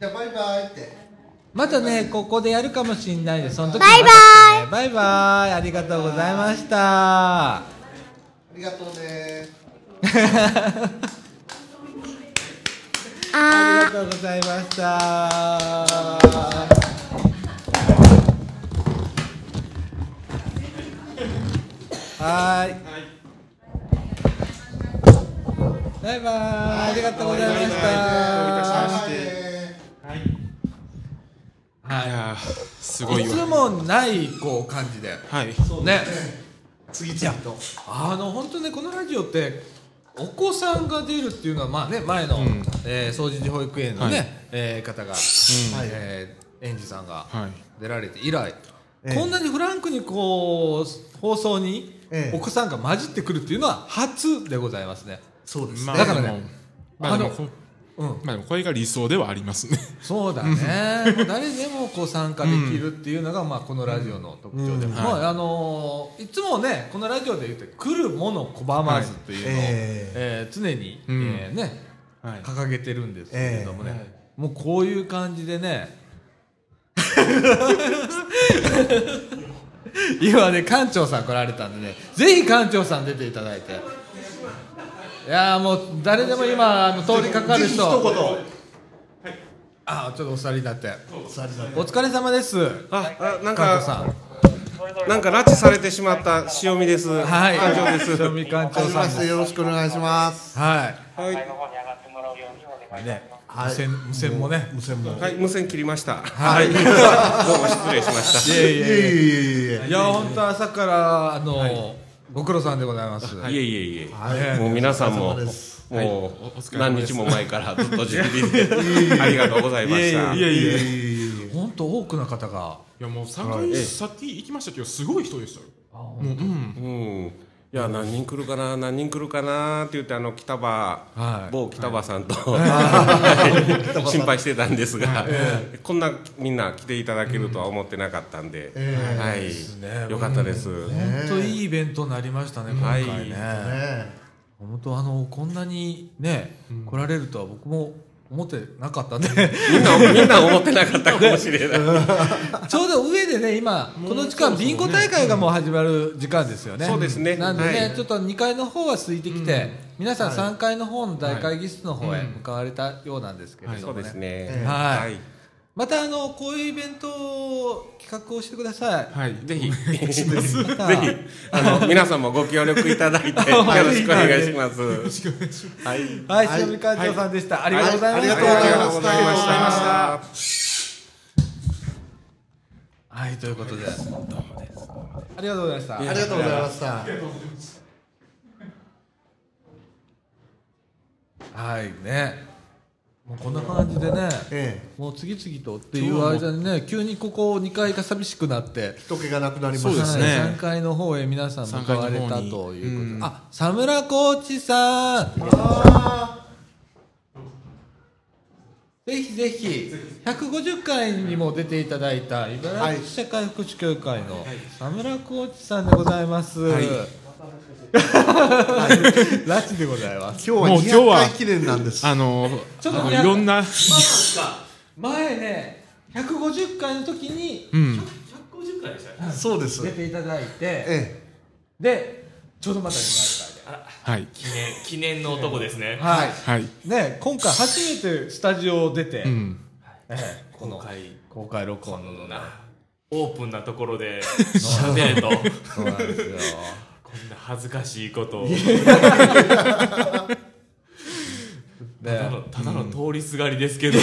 じゃあバイバイってまたねここでやるかもしれないですその時バイバイ。バイバイ。ありがとうございました。ありがとうね。[laughs] ありがとうございました。はーい。バイバイ。ありがとうございましたどういたしましてはいはい。すごいいつわもないこう感じで。はい。ね。次々と。あの本当ねこのラジオってお子さんが出るっていうのはまあね前の、うん。えー総持寺保育園のね、はい。えー方が、うん。えー園児さんがはい。出られて以来、ええ。こんなにフランクにこう放送にええ。お子さんが混じってくるっていうのは初でございますね。そうですまあだからねまああのこうん、まあこれが理想ではありますね。そうだね。[laughs] 誰でもこう参加できるっていうのが、まあ、このラジオの特徴で、うん。まあはい。あのーいつもねこのラジオで言って来るもの拒まずというのを、はい。えー常に、うん。えーねはい。掲げてるんですけれどもね、えもうこういう感じでね。[laughs] 今ね館長さん来られたんでね。ぜひ館長さん出ていただいていやーもう誰でも今あの通りかかる人。あちょっとお二人になって。お疲れ様です。あ、あなんか、ん。なんか拉致されてしまった塩見です。はい。館長です。塩見館長さんです。よろしくお願いします。ははい、い。ね無線無線もね。無線も。はい、無線切りました。ははい。い、どうも失礼しました。いえいえいえいえいえ。いえいや本当朝からあのご苦労さんでございます。い。えいえいえ。はい。もう皆さんももう何日も前からずっと準備で、ありがとうございました。いえいえ本当多くの方が。いやもう3回さっき行きましたけどすごい人でしたよ。もううん。うん。いや何人来るかな何人来るかなって言ってあの北場、はい。某北場さんと、はい。[laughs] 心配してたんですが、こんなみんな来ていただけるとは思ってなかったんで、えはい、よかったです。本当いいイベントになりましたね今回ね、はいね本当あのこんなにね、来られるとは僕も思ってなかったんで。みんなみんな思ってなかったかもしれない。[laughs] ちょうど上でね今この時間ビンゴ大会がもう始まる時間ですよね。そうですね。なんでね、はい。ちょっと2階の方は空いてきて、皆さん3階の方の大会議室の方へ向かわれたようなんですけれどもね、そうですね。えはいまたあのこういうイベントを企画をしてください。はい。ぜひ、[laughs] ぜひ、あの、皆さんもご協力いただいて、[laughs] よろしくお願いします。はい。はい、はい塩見館長さんでした、ありがとうございました、はいありがとうございました。はいということで。ありがとうございました。ありがとうございました。はいね。もうこんな感じでねえもう次々とっていう間にね急にここ2階が寂しくなってえ人気がなくなりましたね。3階の方へ皆さん向かわれたということで、うんあ佐村コーチさん。ぜひぜひ150回にも出ていただいた茨城社会福祉協会の佐村コーチさんでございます、はいラチでございます今日はもう今日は200回記念なんですあのちょっとあのいろんな前ね150回の時にうんそうです出ていただいてえでちょうどまた2はい記念記念の男ですね。回はいはいね今回初めてスタジオを出て、うんええこの公開公開録音のなオープンなところで喋れとそうなんですよな恥ずかしいこと。をねただのただの通りすがりですけど、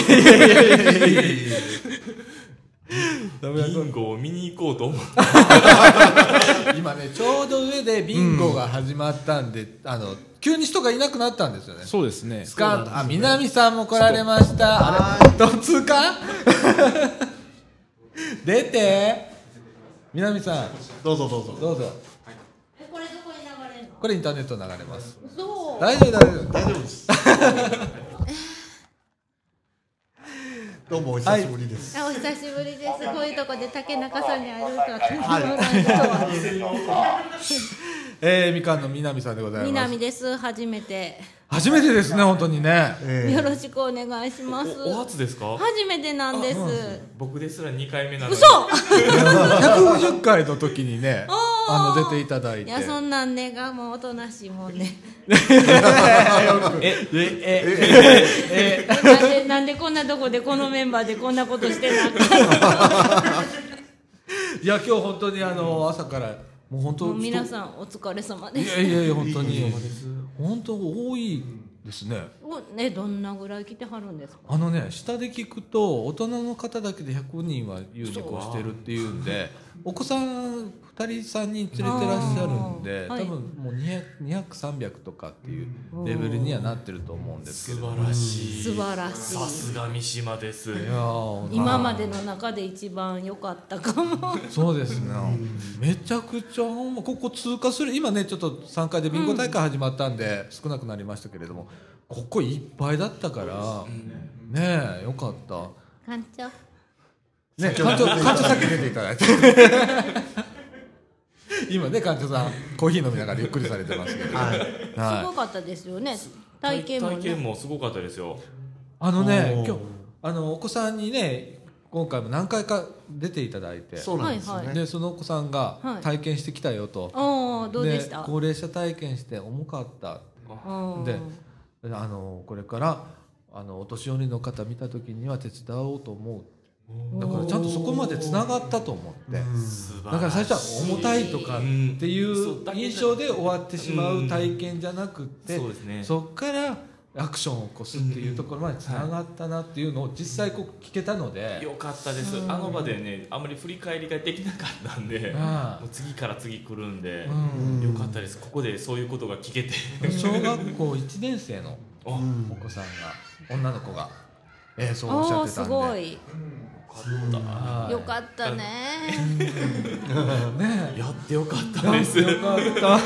ビンゴを見に行こうと思って今ねちょうど上でビンゴが始まったんで、あの急に人がいなくなったんですよね。そうですね。スカート。あ南さんも来られました。はあれどつか？[laughs] 出て。南さん。どうぞどうぞ。どうぞこれどこに流れるのこれインターネット流れます。そう。大丈夫大丈夫。大丈夫です。[laughs] どうもお久しぶりです、あお久しぶりです。こういうとこで竹中さんに会えるとはとんでもないとは。[laughs] えー、みかんの南さんでございます。南です。初めて。初めてですね本当にね。えよろしくお願いします。おお初ですか？初めてなんです。僕ですら2回目なのに。嘘。[laughs] 150回の時にね。あの出ていただいて。いやそんなんねがもうおとなしいもんね。[laughs] えええなんでなんでこんなとこでこのメンバーでこんなことしてなあかん。いや今日本当にあの朝からもう本当皆さんお疲れ様です。いやいやいや本当に。本当多いですね。おねどんなぐらい来てはるんですか？あのね下で聞くと大人の方だけで100人は優に越してるっていうんで [laughs] お子さん2人3人連れてらっしゃるんで多分もう200300とかっていうレベルにはなってると思うんですけ素ど晴らしい。素晴らしい。さすが三島です。いやー今までの中で一番良かったかも。[laughs] そうですね。めちゃくちゃほんまここ通過する今ねちょっと3階でビンゴ大会始まったんで少なくなりましたけれどもここいっぱいだったからねえよかった。館長。ね館長館長さっき出ていただいて。[laughs] 今ね館長さんコーヒー飲みながらゆっくりされてますけど、はい。すはい。ごかったですよね。体験も体験ね。もすごかったですよ。あのね今日あのお子さんにね今回も何回か出ていただいて。そうなんですよね、はいはいでそのお子さんがはい。体験してきたよと、おおどうでした？高齢者体験して重かった。うんであのこれからあのお年寄りの方見た時には手伝おうと思う。だからちゃんとそこまでつながったと思って。だから最初は重たいとかっていう印象で終わってしまう体験じゃなくってそうですね。そっからアクションを起こすっていうところまでつながったなっていうのを実際こう聞けたので。よかったです。あの場でねあんまり振り返りができなかったんでもう次から次来るんでうん。よかったです。ここでそういうことが聞けて。小学校1年生の [laughs] お子さんが女の子が、えー、そうおっしゃってたんで。すごい。はいよかったね。ね [laughs] やってよかったです。よかった。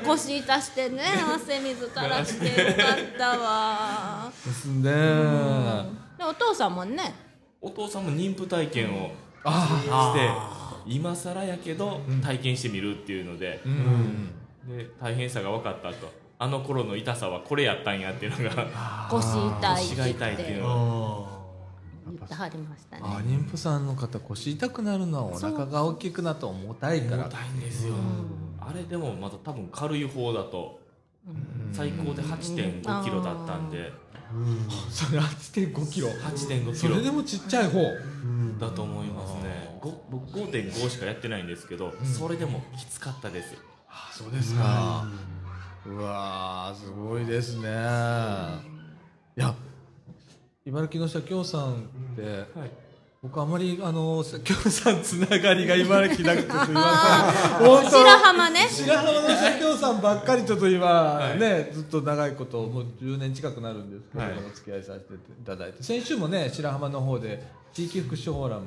こ [laughs] 腰痛してね汗水垂らしてよかったわ。ですね、でお父さんもね。お父さんも妊婦体験をあして今更やけど体験してみるっていうので,、うん。で大変さが分かったとあの頃の痛さはこれやったんやっていうのが [laughs] 腰痛い腰が痛いっていう言のが。ってはりましたねあ妊婦さんの方腰痛くなるのはお腹が大きくなって重たいから。重たいんですよ、あれでもまだ多分軽い方だと最高で8 5キロだったんで。[laughs] それ8 5キロ。8 5キロ。それでもちっちゃい方。だと思いますね。ご僕5.5しかやってないんですけど、それでもきつかったです。あそうですか、うわーすごいですね。いや茨城の社協さんって、はい。僕あまりあの社協さんつながりが茨城なくてすみません本当白浜ね。白浜の社協さんばっかりちょっと今、ねずっと長いこともう10年近くなるんですけれども、はい。お付き合いさせていただいて。先週もね白浜の方で地域福祉フォーラム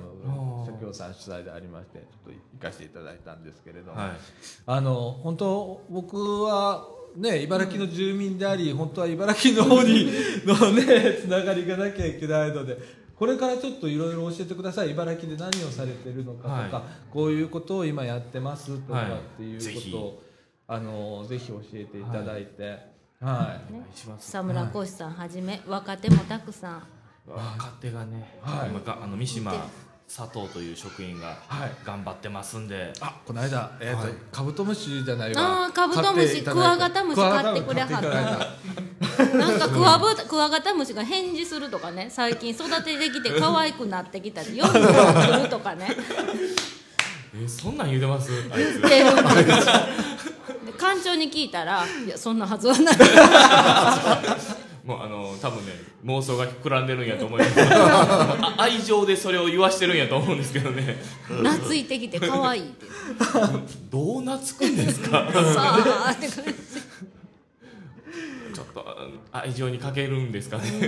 社協さん主催でありましてちょっと行かせていただいたんですけれども、はい。あの本当僕はね茨城の住民であり、本当は茨城の方に [laughs] のねつながりがなきゃいけないのでこれからちょっといろいろ教えてください。茨城で何をされてるのかとか、はい。こういうことを今やってますとかはいっていうことを、あのぜひ教えていただいて、はい。お願いします。草村浩さんはじめ若手もたくさん。若手がね、はい。今があの三島佐藤という職員がはい。頑張ってますんで、あこの間、えーとカブトムシじゃないあわーカブトムシクワガタムシ買ってくれはった。なんかクワブクワガタムシが返事するとかね。最近育ててきて [laughs] 可愛くなってきたり夜が来るとかね。[laughs] えそんなん言うてます？あいつ。言ってるんですで館長に聞いたら「いやそんなはずはない」[laughs] もうあの多分ね妄想が膨らんでるんやと思いますあ愛情でそれを言わしてるんやと思うんですけどね。懐いてきて可愛いって。どう懐くんですか？さあって感じちょっとあ愛情に欠けるんですかね。その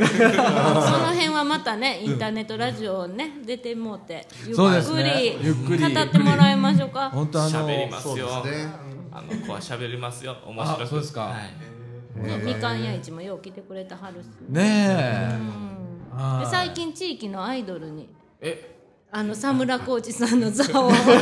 辺はまたねインターネットラジオね出てもうてゆっくねゆっくり。り語ってもらいましょうか。本当あの喋りますよ。そうですね。あの子は喋りますよ。面白く。あそうですか。はいみかん屋市もよう来てくれたはるし。ねえ、最近地域のアイドルにえ？あの佐村浩二さんの座を。脅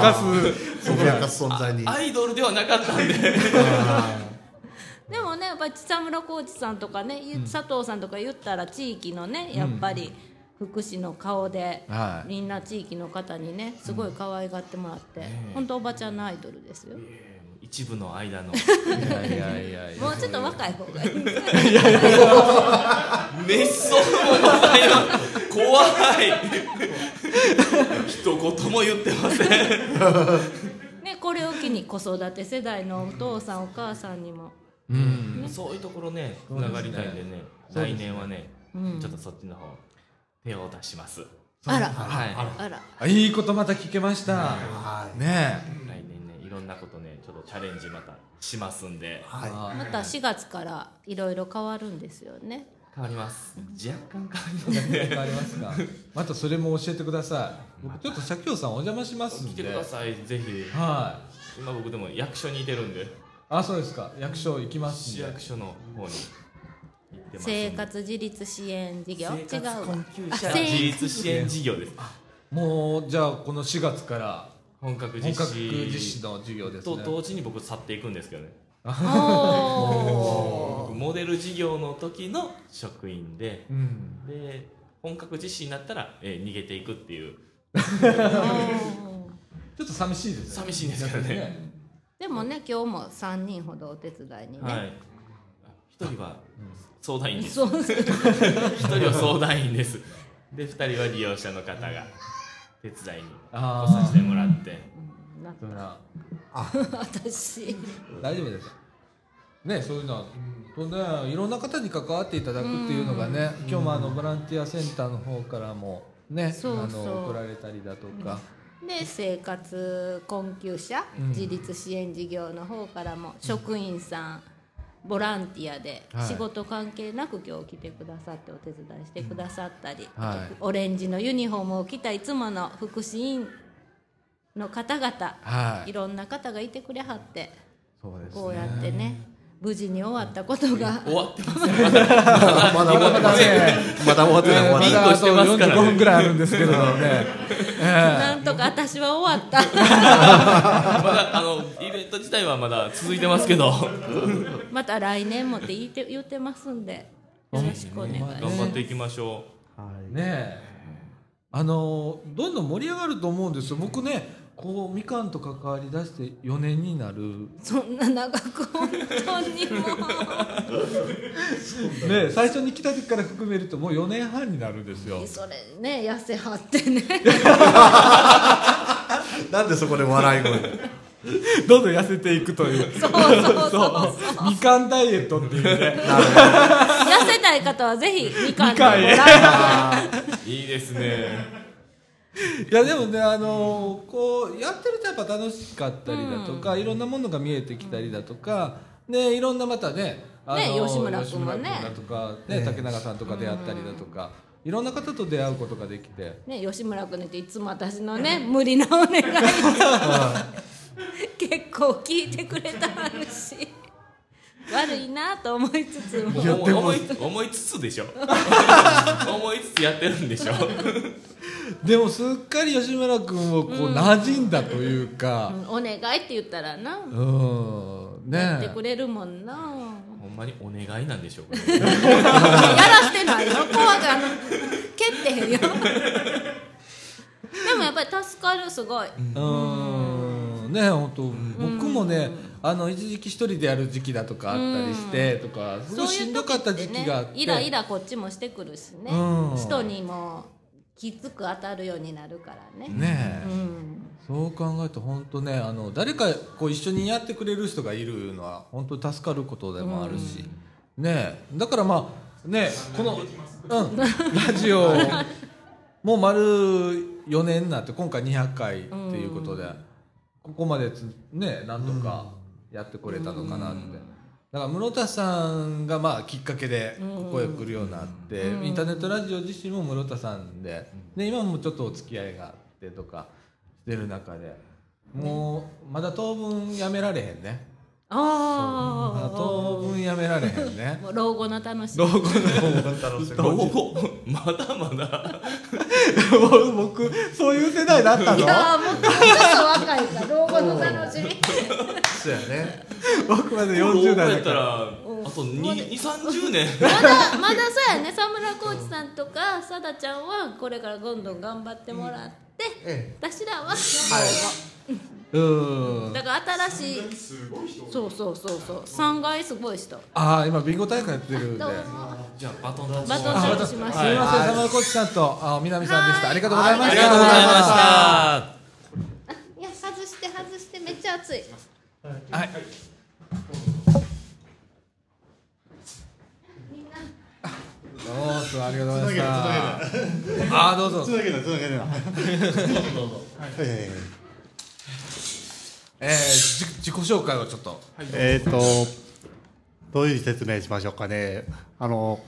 かす。脅かす存在に。アイドルではなかったんで。[laughs] でもねやっぱり佐村浩二さんとかね、ゆ佐藤さんとか言ったら地域のねやっぱり福祉の顔で、はい。みんな地域の方にねすごい可愛がってもらって、本当おばちゃんのアイドルですよ、一部の間の。いやいやいやいやもうちょっと若い方がいいめっそうもないわ怖い。一言も言ってませんねこれを機に子育て世代のお父さんお母さんにも。うん。そういうところねつながりたいんでね。来年はね、ちょっとそっちの方手を出します。あら。はい。あら。あいいことまた聞けましたねいろんなことねちょっとチャレンジまたしますんで。はまた4月からいろいろ変わるんですよね。変わります。若干変わりますえわかりますか。またそれも教えてください。僕ちょっと社協さんお邪魔しますん来でてくださいぜひ。はい。今僕でも役所にいてるんで。あそうですか。役所行きますん市で役所の方に。行ってますんで。生活自立支援事業？違う生活わ。困窮者。あ生自立支援事業です。もうじゃあこの4月から本格実本格施実施の授業ですね。と同時に僕去っていくんですけどね。[laughs] モデル事業の時の職員でうん。で本格実施になったら、えー逃げていくっていう。[laughs] ちょっと寂しいですね。寂しいんですけどね。でもね今日も3人ほどお手伝いにね、はい。一人は相談員です。そう [laughs] 一人は相談員です。で二人は利用者の方が手伝いに。あ来させてもら。ってなそれな私。大丈夫ですねそういうのは、とねいろんな方に関わっていただくっていうのがね、今日もあのボランティアセンターの方からもねそうそう。あの送られたりだとか、で生活困窮者、うん。自立支援事業の方からも職員さん、ボランティアではい。仕事関係なく今日来てくださってお手伝いしてくださったり、はい。オレンジのユニフォームを着たいつもの福祉員の方々、はい。いろんな方がいてくれはってね。こうやってね無事に終わったことが。終わってますまだまだまだねまだ終わってない。終わってないまだあとビンゴしてますからね。45分ぐらいあるんですけれどもね、えなんとか私は終わった。まだあのイベント自体はまだ続いてますけど。また来年もって言って言ってますんで。よろしくお願いします。頑張っていきましょえねえ。あのどんどん盛り上がると思うんですよ。僕ねこうみかんと関わりだして4年になる。そんな長く本当にもねえ最初に来た時から含めるともう4年半になるんですよ。うそれね痩せはってね。[laughs] なんでそこで笑い声？どんどん痩せていくという。そうそうそうそう。みかんダイエットっていうね。[laughs] 痩せたい方はぜひみかんでもらいう [laughs] いいですねいやでもねあのこうやってるとやっぱ楽しかったりだとか、いろんなものが見えてきたりだとか、ねいろんなまたねあのね吉村君もね。吉村君だとか、ね竹永さんとか出会ったりだとか、いろんな方と出会うことができて。ね吉村君っていつも私のね [laughs] 無理なお願い [laughs] 結構聞いてくれたはるし悪いなと思いつつも。思い思い思いつつでしょ。[laughs] 思いつつやってるんでしょでもすっかり吉村君をこう馴染んだというか。うんお願いって言ったらな。うん、やってねくれるもんな。ほんまにお願いなんでしょうかね。やらしてないよ。怖があの蹴ってへんよ。でもやっぱり助かるすごい。うん。ね本当。僕もねあの一時期一人でやる時期だとかあったりしてとかすごいしんどかった時期があって。イライラこっちもしてくるしね。うん。人にもきつく当たるようになるからね。ねえ。うん。そう考えると本当ねあの誰かこう一緒にやってくれる人がいるのは本当に助かることでもあるし、ねえ。だからまあねこの、うん、[laughs] ラジオもう丸4年になって今回200回っていうことで、ここまでつねなんとかやってこれたのかなって。だから室田さんがまあきっかけでここへ来るようになって、インターネットラジオ自身も室田さんでで今もちょっとお付き合いがあってとかしてる中でもうまだ当分やめられへんね。まだあ当分やめられへんね。あ [laughs] もう老後の楽しみ。老後 [laughs] 老後？まだまだ。の [laughs] 僕そういう世代だったの？いやーもうちょっと若いから老後の楽しみ。そうやね [laughs] 僕まで老後40代やっただかららあと2 3 0年。まだまだそうやね。沢村コーチさんとかさだちゃんはこれからどんどん頑張ってもらって、え私らは。うん。だから新しいそうそうそうそう。3階すごい人。ああ今ビンゴ大会やってるんで。どうも。じゃあバトンタッチバトンタッチしましょうすみません、サマーコーチさんとあ南さんでした。ありがとうございました。ありがとうございました。いや外して外して。めっちゃ暑い。はい。どうぞありがとうございました。ああどうぞ。つなげないつなげないはいはいはいえー、じ自己紹介をちょっと。えっとどういうふうに説明しましょうかね。あの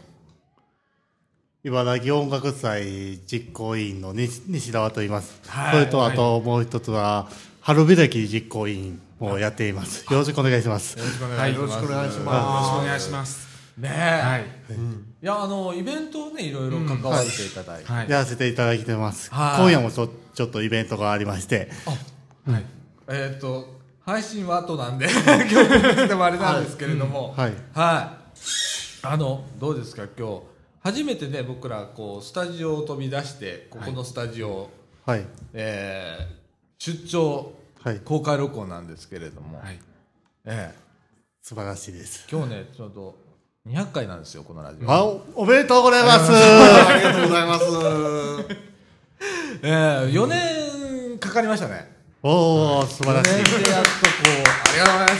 茨城音楽祭実行委員の西西田と言います、はい。それとあともう一つは春開き実行委員をやっています。よろしくお願いします。よろしくお願いします。よろしくお願いしよろしくまお願いします。ね。え。はい。いやあのイベントをねいろいろ関わっていただいて。はい。やらせていただいてます、はい。今夜もちょちょっとイベントがありまして。はい。えっ、と配信は後なんで [laughs] 今日でもあれなんですけれども、はい。はい。あのどうですか？今日初めてね僕らこうスタジオを飛び出してここのスタジオ、はい。えー出張はい。公開録音なんですけれども、はい。ええ。素晴らしいです。今日ねちょうど200回なんですよこのラジオ。あおおめでとうございます。ありがとうございます。えー、4年かかりましたね。おお素晴らしい。4年でやっとこうありがとうございま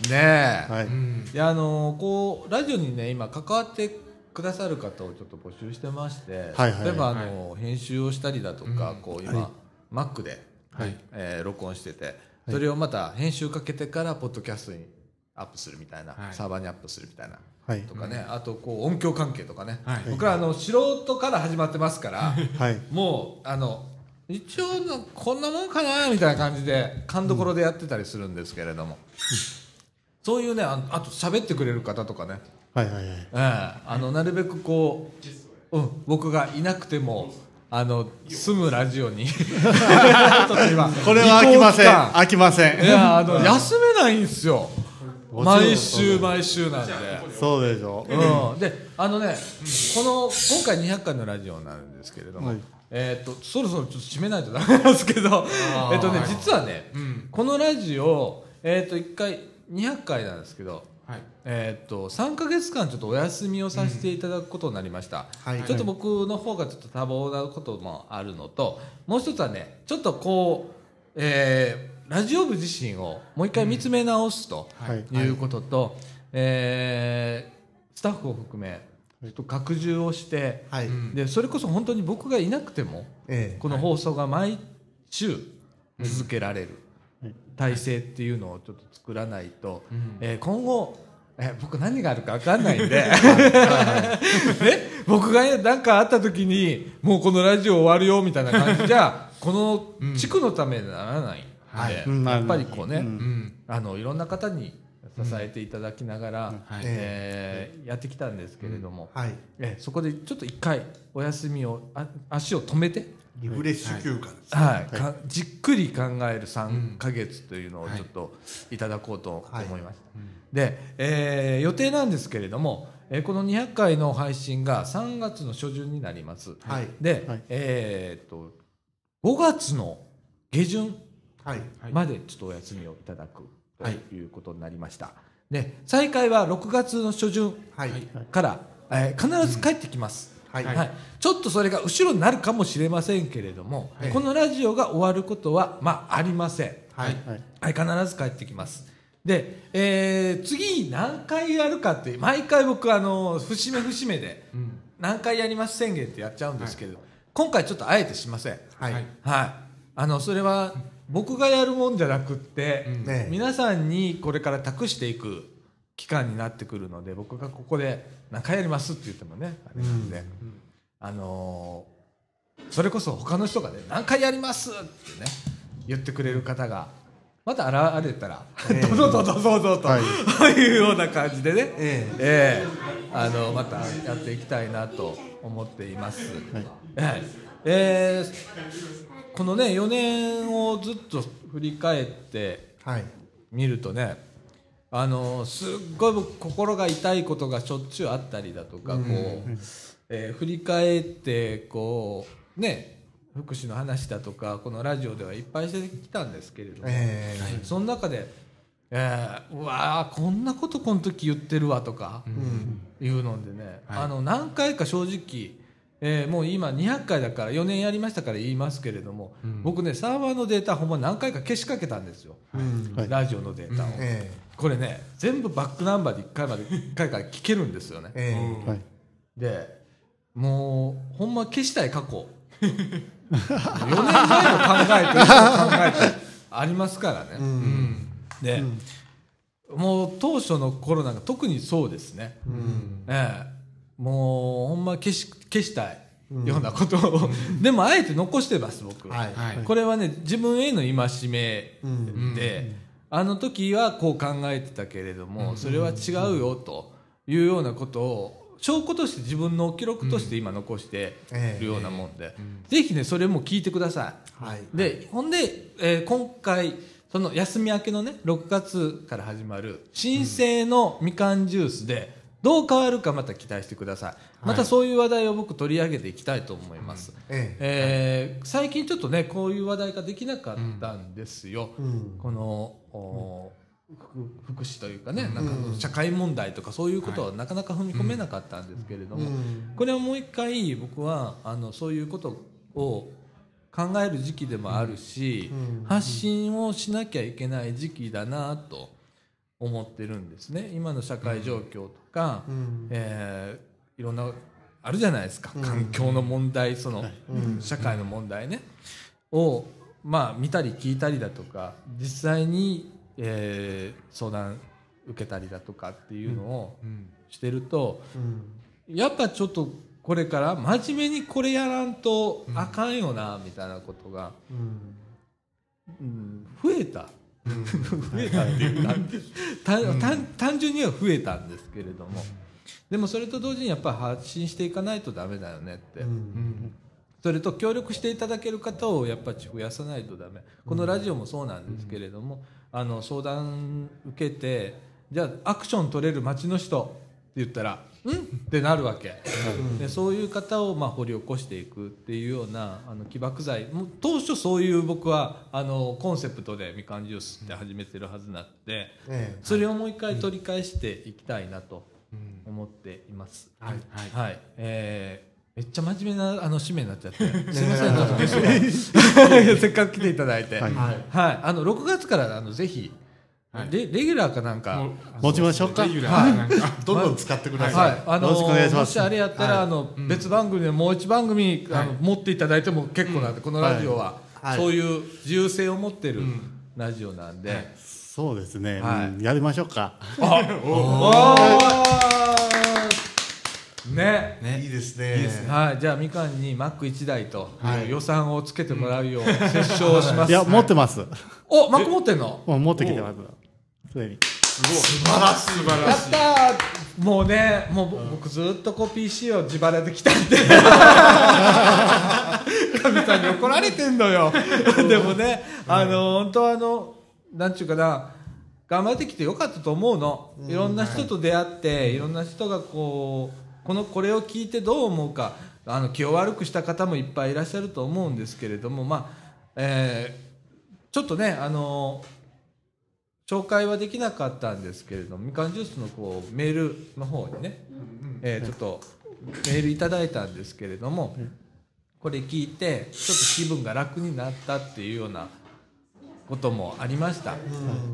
す。ねえ、はい。いやあのーこうラジオにね今関わってくださる方をちょっと募集してまして、はいはい。例えばあのー編集をしたりだとか、こう今、はい。Mac で、はい。えー録音しててそれをまた編集かけてからポッドキャストにアップするみたいな、はい。サーバーにアップするみたいなはい。とかね、あとこう音響関係とかね、はい。僕らあの素人から始まってますからはい。もうあの一応のこんなもんかなみたいな感じで勘どころでやってたりするんですけれども、そういうねああと喋ってくれる方とかね、はいはいはい。ええ。あのなるべくこう、うん、僕がいなくてもあの住むラジオに。[laughs] これは飽きません。飽きません。いやあの休めないんですよ。毎週毎週なんで。そうでしょ。うん、であのね、この今回200回のラジオなんですけれども、はい。えー、とそろそろちょっと締めないとダメなんですけど、えっとね、実はね、このラジオ、えー、と1回200回なんですけど、はい。えー、と3か月間ちょっとお休みをさせていただくことになりました、はい。ちょっと僕の方がちょっと多忙なこともあるのともう一つはねちょっとこう、えーラジオ部自身をもう一回見つめ直すとはい。いうことと、えースタッフを含め拡充をして、はい。でそれこそ本当に僕がいなくてもええ。この放送が毎週続けられる。はい体制っていうのをちょっと作らないと、えー今後、えー僕何があるか分かんないんで、[laughs] ね、僕が何かあった時にもうこのラジオ終わるよみたいな感じじゃ [laughs] この地区のためにならないんで、うんやっぱりこうね、うん。うん。あのいろんな方に支えていただきながら、はい。えーやってきたんですけれども、はい。えーそこでちょっと一回お休みをあ足を止めて。リフレッシュ休暇です。はい、かじっくり考える3か月というのをちょっといただこうと思いました、で、えー予定なんですけれども、えーこの200回の配信が3月の初旬になります、はい。で、はい。えーっと5月の下旬はい。までちょっとお休みをいただくはいということになりました、で再開は6月の初旬はい。から、えー必ず帰ってきます、はい。はい、ちょっとそれが後ろになるかもしれませんけれども、はい。このラジオが終わることは、まあ、ありません、はい。はい、必ず帰ってきます。で、えー次何回やるかって毎回僕あの節目節目で何回やります宣言ってやっちゃうんですけど、今回ちょっとあえてしません。はい。はい。あのそれは僕がやるもんじゃなくって、ね皆さんにこれから託していく期間になってくるので僕がここで何回やりますって言ってもねあれなんで、あのーそれこそ他の人がね何回やりますってね言ってくれる方がまた現れたら、ええ。どうぞどうぞどうぞと、、はい。うような感じでね、ええ。えあのまたやっていきたいなと思っています。はい。えーこのね4年をずっと振り返ってはい。見るとねあのすっごい僕心が痛いことがしょっちゅうあったりだとか、こう、えー振り返ってこうね福祉の話だとかこのラジオではいっぱいしてきたんですけれども、えその中で、えーうわーこんなことこの時言ってるわとか、いうのでね、あの何回か正直、えーもう今200回だから4年やりましたから言いますけれども、僕ねサーバーのデータほんま何回か消しかけたんですよ、はい。ラジオのデータを、えこれね全部バックナンバーで1回まで1回から聞けるんですよね。ええ。はい。でもうほんま消したい過去。4年前の考えと今の考えありますからね、で、もう当初のコロナが特にそうですね、ええもうほんま消し消したいようなことを、[laughs] でもあえて残してます僕、は。い。はい。これはね自分への戒めで、あの時はこう考えてたけれども、それは違うよというようなことを証拠として自分の記録として今残しているようなもんで、ぜひねそれも聞いてください。はい。でほんで、えー今回その休み明けのね6月から始まる新生のみかんジュースでどう変わるかまた期待してください、またそういう話題を僕取り上げていきたいと思います、ええ。えー最近ちょっとねこういう話題ができなかったんですよ、うん。この福祉というかねなんか社会問題とかそういうことはなかなか踏み込めなかったんですけれども、これはもう一回僕はあのそういうことを考える時期でもあるし、発信をしなきゃいけない時期だなと思ってるんですね。今の社会状況とか、えーいろんなあるじゃないですか、環境の問題その、社会の問題ね。をまあ見たり聞いたりだとか実際に、えー相談受けたりだとかっていうのをしてると、やっぱちょっとこれから真面目にこれやらんとあかんよなみたいなことが、うん増えた。増えたっていうか単単単純には増えたん。ですけれども、でもそれと同時にやっぱり発信していかないとダメだよねって、それと協力していただける方をやっぱり増やさないとダメこのラジオもそうなん。ですけれども、あの相談受けてじゃあアクション取れる町の人って言ったら「うん?」ってなるわけ、でそういう方をまあ掘り起こしていくっていうようなあの起爆剤。もう当初そういう僕はあのコンセプトでみかんジュースって始めてるはずなので、えそれをもう一回取り返していきたいなと思っています。はい。はい、えーめっちゃ真面目なあの締めになっちゃって、[laughs] すみません、[laughs] せっかく来ていただいて、はい、あの6月からあのぜひ、レレギュラーかなんか、持ちましょうか。レギュラー。なんか。どんどん使ってくださ。はい。い、あのよろしくお願いします。もしあれやったら、あの別番組でもう一番組、あの持っていただいても結構なんで、このラジオは、はい。そういう自由性を持ってるラジオなんで、そうですね、はい。うんやりましょうか。ね。いいですね。はい、じゃあみかんにマック1台と、予算をつけてもらうよう折衝します。いや持ってます。お、マック持ってんの？持ってきてますすでに。素晴らしい。素晴やらしいったー。もうねもうぼ僕ずっとこう PC を自腹で来たんで。神さんに怒られてんのよ。[laughs] でもねあの本当はあのなんちゅうかな頑張ってきてよかったと思うの。いろんな人と出会っていろんな人がこうこのこれを聞いてどう思うかあの気を悪くした方もいっぱいいらっしゃると思うんですけれどもまあえーちょっとねあの紹介はできなかったんですけれどもみかんジュースのこうメールの方にね、えーちょっとメールいただいたんですけれども、これ聞いてちょっと気分が楽になったっていうようなこともありました、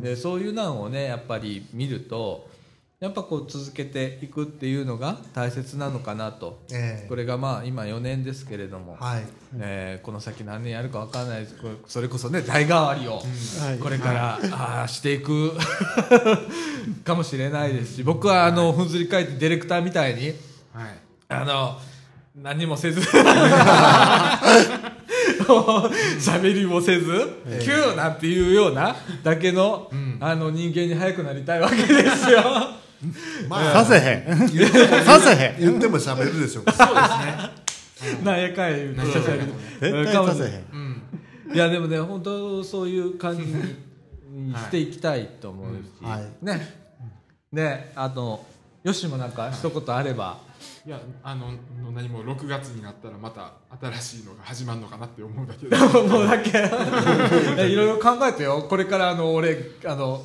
でそういうのをねやっぱり見るとやっぱこう続けていくっていうのが大切なのかなと、ええ。これがまあ今4年ですけれども、はい。えーこの先何年やるか分からないです。これそれこそね代替わりをこれから、あーしていく。[laughs] かもしれないですし僕はあのふんずり返ってディレクターみたいにはい。あの何もせず。喋りもせず、キューなんていうようなだけの,、あの人間に早くなりたいわけですよ。まさせへん。させへん。言っても喋るでしょう。なん。やかんや言うと絶対させへん。いやでもね本当そういう感じにしていきたいと思うし、はい。ね。ねあのよしもなんか一言あれば、いやあの何も6月になったらまた新しいのが始まるのかなって思うだけで。[laughs] もうだけ。[laughs] いろいろ考えてよ。これからあの俺あの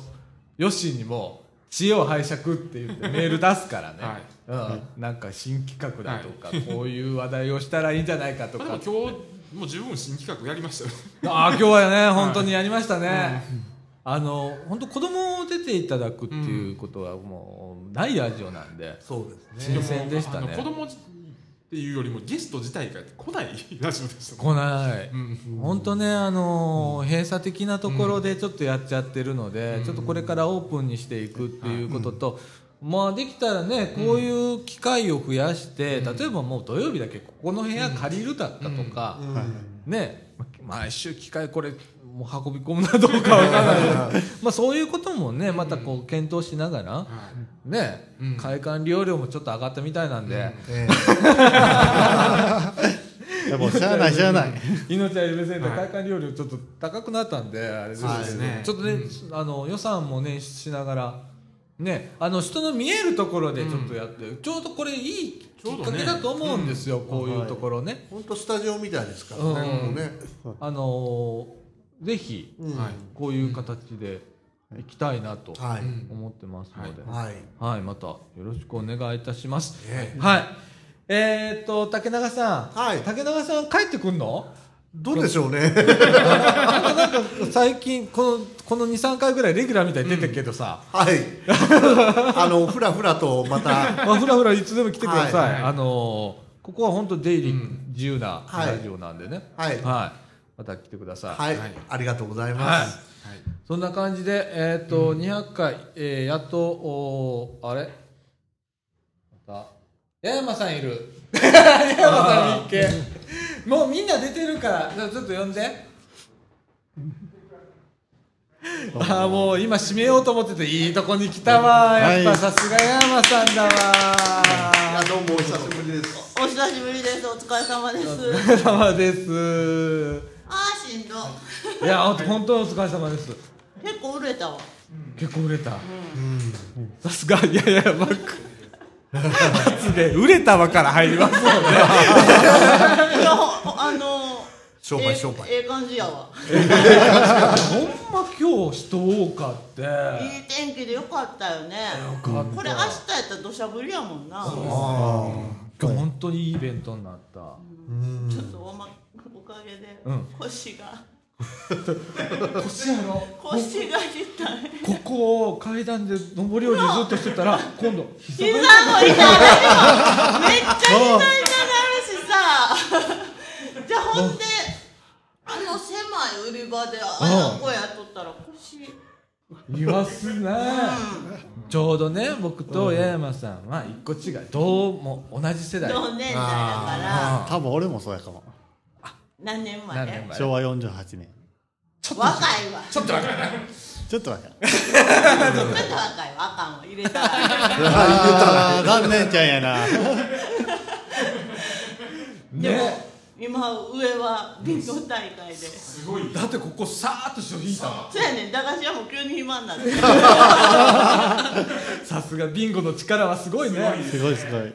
ヨッシーにも知恵を拝借って言ってメール出すからね、うん、なんか新企画だとか、こういう話題をしたらいいんじゃないかとか。今日もう十分新企画やりましたよ。[laughs] ああ今日はね本当にやりましたね、あの本当子供を出ていただくっていうことはもうないラジオなんで、そうですね。新鮮でしたね。あの子供っていうよりもゲスト自体が来ないラジオでした来ない、うん。本当ねあのー閉鎖的なところでちょっとやっちゃってるので、ちょっとこれからオープンにしていくっていうことと、まあできたらねこういう機会を増やして、例えばもう土曜日だけここの部屋借りるだったとか、ね毎週機会これもう運び込むなどうかわからない。まあそういうこともねまたこう検討しながら、ね、会館利用料もちょっと上がったみたいなんで、えいや [laughs] もうしゃあないしゃあない。[laughs] 命は許せんで会館利用料ちょっと高くなったんであれですけど、そうですね。ちょっとね、あの予算も捻出しながらねあの人の見えるところでちょっとやって、ちょうどこれいいきっかけだと思うんですよ、こういうところね、本当スタジオみたいですからね。うん。もうね。あのーぜひ、うん。はいこういう形で行きたいなとはい。思ってますので、はい。はい、またよろしくお願いいたします。はい。えーっと、竹永さん。はい。竹永さん帰ってくんの？どうでしょうね。なんか最近、この、この2、3回ぐらいレギュラーみたいに出てるけどさ、はい。あのふらふらとまた。[laughs] まあ、ふらふらいつでも来てください。はい。あのーここは本当出入りうん。自由なはい。ラジオなんでね。はいまた来てください。はい、はいありがとうございはいます、はいそんな感じで、えーっと、200回、えーやっと、おーあれ？また、八山さんいる。八 [laughs] 山さんいっけ。もうみんな出てるから、じゃあちょっと呼んで。[laughs] ああ、もう今閉めようと思ってて、いいとこに来たわ。やっぱはいさすが八山さんだわ。いやどうもお久しぶりですお久しぶりです。お疲れ様です。お疲れ様です。しんど。いや、本当にお疲れ様です。結構売れたわ。結構売れた。さすが、いやいや、バック。初で、売れたわから入りますもんね。[laughs] いや、ほあの商売商売えええ感じやわ。ほんま今日人多かって。いい天気でよかったよね。かったこれ明日やったら土砂降りやもんな。ちょ今日本当にいいイベントになった。っとおまおかげでうん腰が [laughs] 腰やろ腰が痛い。ここを階段で上り下りずっとしてたら、今度膝膝もが痛い。めっちゃ膝痛なるしさ。じゃあほんであの狭い売り場であの子やっとったら腰。いますね。ちょうどね、僕と八山さんは一個違い。どうも同じ世代。同年代やから多分俺もそうやかも何年前？何年前？昭和48年。若いわ。ちょっとわかんない。ちょっと待ってちょっと若いわあかんわ入れたら。ああ残念ちゃんやな。[laughs] でもね。今上はビンゴ大会で。だってここさーっと引い。そうやねん。駄菓子屋も急に暇になってさすがビンゴの力はすごいね。すごいすごい。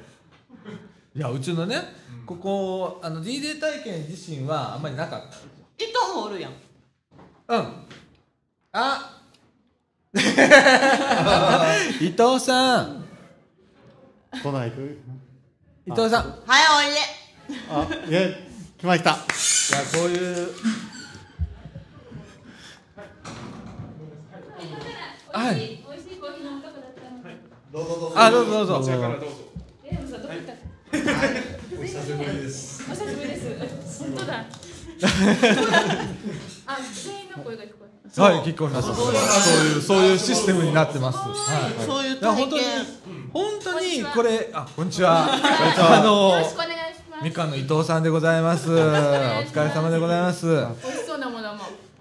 いやうちのね、ここあの DJ 体験自身はあんまりなかったんですよ。糸もおるやんうん。あ。[laughs] 伊藤さん。来ないく伊藤さん。いはいおいであいえ来ましたやこういう。はい。美味しいコーヒー飲むとこだったので。あどうぞどうぞ。こちらからどうぞえ、どこ行った。お久しぶりです。お久しぶりです。本当だ。[laughs] あ、全員の声が聞こえる。はい聞こえます。そういうそういうシステムになってます。はい。そういう本当に体験本当にこんにちはこれあこんにちは。あよのろしくお願いします。みかんの伊藤さんでございます。お疲れ様でございます。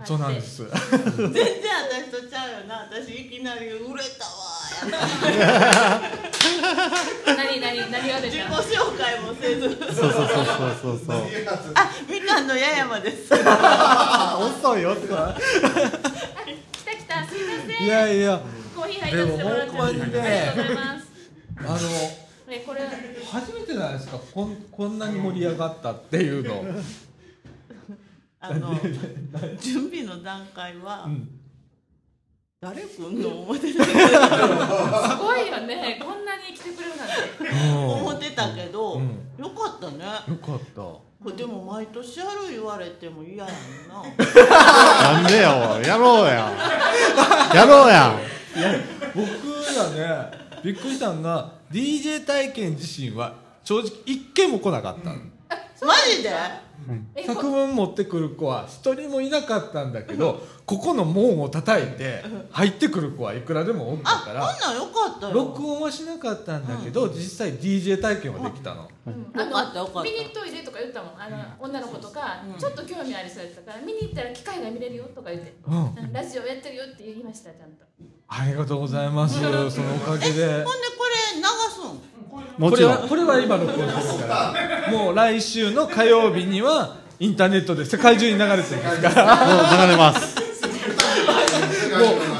そうなんで。す。全然私とちゃうよな私いきなり売れたわやった [laughs] 何何何が出自己た。紹介もせずそうそうそうそうそうそうあみかんの八山です [laughs] 遅い遅い。来た来た。すいません。いやいやコーヒー入らせてもらってありがとうございます。あの。え、これ。初めてじゃないですかこんこんなに盛り上がったっていうの、あの準備の段階は、誰来んの思ってたけどすごいよね。こんなに来てくれるなんて。思ってたけど、うん。よかったね。よかった。これでも毎年やる言われても嫌やんな。なんでやおい。やろうややろうや僕らねびっくりしたのが DJ 体験自身は正直一件も来なかった。の、マジで？え、作文持ってくる子は一人もいなかったんだけどここの門を叩いて入ってくる子はいくらでもおったあこんからなんよかったよ。録音はしなかったんだけど実際 DJ 体験はできたの。あよかったよかった。の見に行っといでとか言ったもん。あの、女の子とか、ちょっと興味ありそうやったから見に行ったら機会が見れるよとか言って、うん。ラジオやってるよって言いましたちゃんと。ありがとうございます。そのおかげで。ほんでこれ流すん？もちろん。はこれは今の声ですから。もう来週の火曜日にはインターネットで世界中に流れてるんですから。もう流れます。[laughs]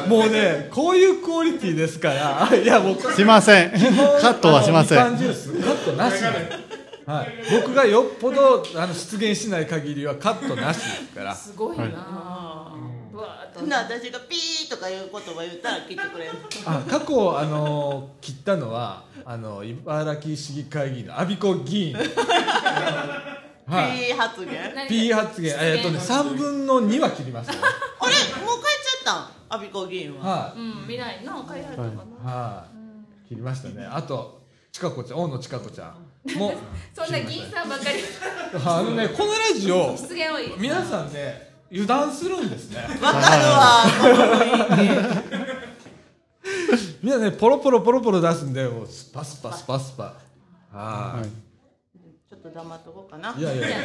もうもうねこういうクオリティですから。いや僕しません。カットはしません。カットなしで、はい、僕がよっぽどあの出現しない限りはカットなしですから。すごいな、うわな私がピーとかいう。言葉言ったら聞いてくれるあ過去あの切ったのはあの茨城市議会議員の阿鼻子議員。[laughs] はい。ピー発言何 P 発言。えっとね3分の2は切りましたねあれ？もう帰っちゃったん？阿鼻子議員は。はうん未来の？開発かい。なはい。切りましたね。あとちかこちゃん。大野ちかこちゃん。も [laughs] そんな議員さんばっかり。[laughs] あのねこのラジオ失言多い。皆さんね油断するんですね。[laughs] わかるわみんなねポロポロポロポロ出すんでもうスパスパスパスパ。はい。ちょっと黙っとこうかな。いやいやいや。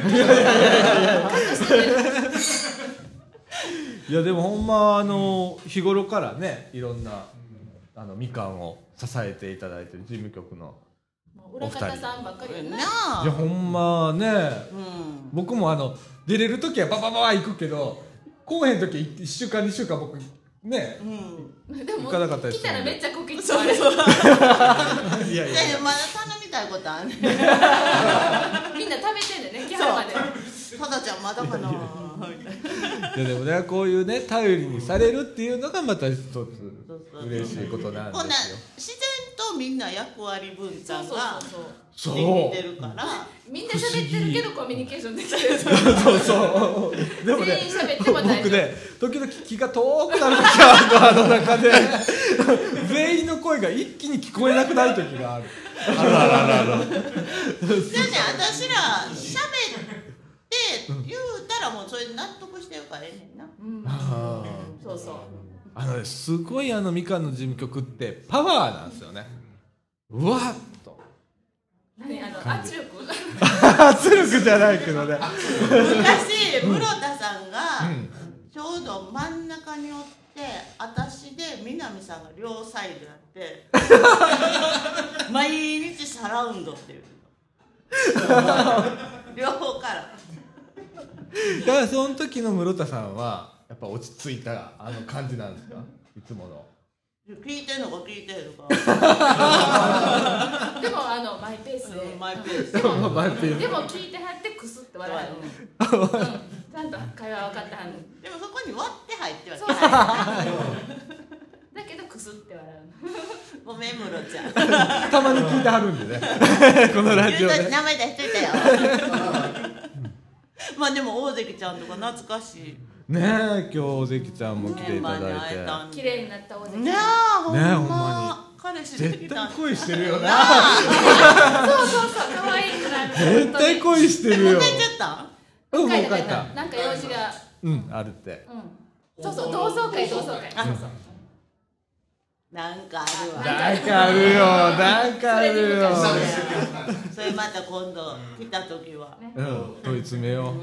いやでもほんまあの日頃からねいろんなあのみかんを支えていただいてる事務局のもう裏方さんばっかりやな。いやほんまね。うん。僕もあの出れる時はババババ行くけど来おへん時1週間2週間僕ね。うん。でも行かなかったです来たらめっちゃこきそうあれそう。[laughs] いやいや。いやまだ頼みたいことあんねん。[laughs] みんな食べてんだよね来はるまで。ただちゃんまだかなやでもねこういうね頼りにされるっていうのがまた一つ嬉しいことなんほんなですよ自然とみんな役割分担がそうそうできてるから。みんな喋ってるけどコミュニケーションできてる。そうそう。でもね全員喋っても大丈夫。僕ね時々気が遠くなる時があるの中で。全員の声が一気に聞こえなくなる時があるじゃあね私ら喋って言うたらもうそれで納得してるからええねんな。あそうそう。あのねすごいあのみかんの事務局ってパワーなんですよね。うわっと。何あの圧力？[laughs] 圧力じゃないけどね。昔室田さんがうん。ちょうど真ん中におって私で南さんが両サイドやって [laughs] 毎日サラウンドっていう両方から [laughs] だからその時の室田さんはやっぱ落ち着いたあの感じなんですか？いつもの。聞いてんのか聞いてるか。[laughs] でもあのマイペースで。マイペース。でも聞いてはってクスって笑う。の、うん、ちゃんと会話分かってはんの。でもそこに割って入ってはそう。き [laughs] だけどクスって笑うの。ごめんムロちゃん。たまに聞いてはるんでね。このラジオで名前出しといたよ [laughs] まあでも大関ちゃんとか懐かしい。ねえ今日大関ちゃんも来ていただいて。ん綺麗になった大関。ねえほんま,、ねえほんま彼氏でき絶た対恋してるよな。そうそうそう可愛いくなる絶対恋してるよ。帰っちゃった？うんもう帰帰った。なんか用事が。うんあるって。うん。そうそう同窓会同窓会。あそうそうなんかあるわ。なんかあるよ。なんかあるよ。それまた今度来た時は、うん。問い詰めよ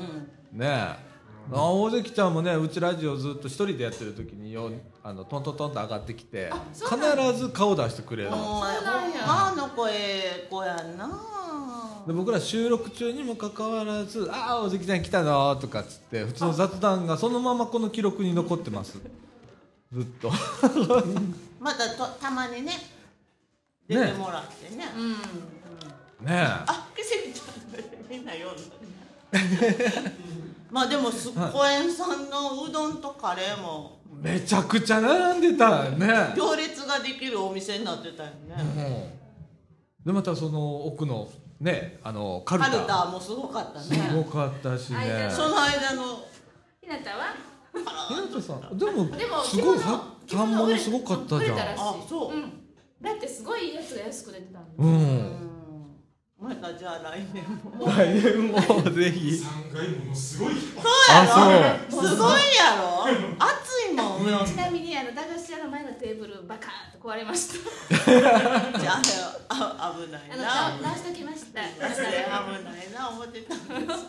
う。ねえ。あ大関ちゃんもねうちラジオずっと一人でやってる時によあのトントントンと上がってきて必ず顔出してくれるんあの子ええ子やんな。で僕ら収録中にもかかわらず「ああ大関ちゃん来たの」とかっつって普通の雑談がそのままこの記録に残ってます。ずっと [laughs] またとたまにね出てもらってね。うんねえ。あ奇跡ちゃんみんな読んだ [laughs] まあでもすっこえんさんのうどんとカレーも。めちゃくちゃ並んでたね。行列ができるお店になってたよね、でまたその奥のねあのカルタ。カルタもすごかったすねごかったしね。間その間の。ひなたは？ひなたさん。でもでもすごい着物は反物すごかったじゃん。あそううん。だってすごいいいやつが安く出てたん。ううん。またじゃあ来年も来年もぜひ3階ものすごいあすごいやろ暑いもん。ちなみにあの駄菓子屋の前のテーブルバカーンと壊れましたじゃああ危ないあのな直直しときました危ないな思ってたん。です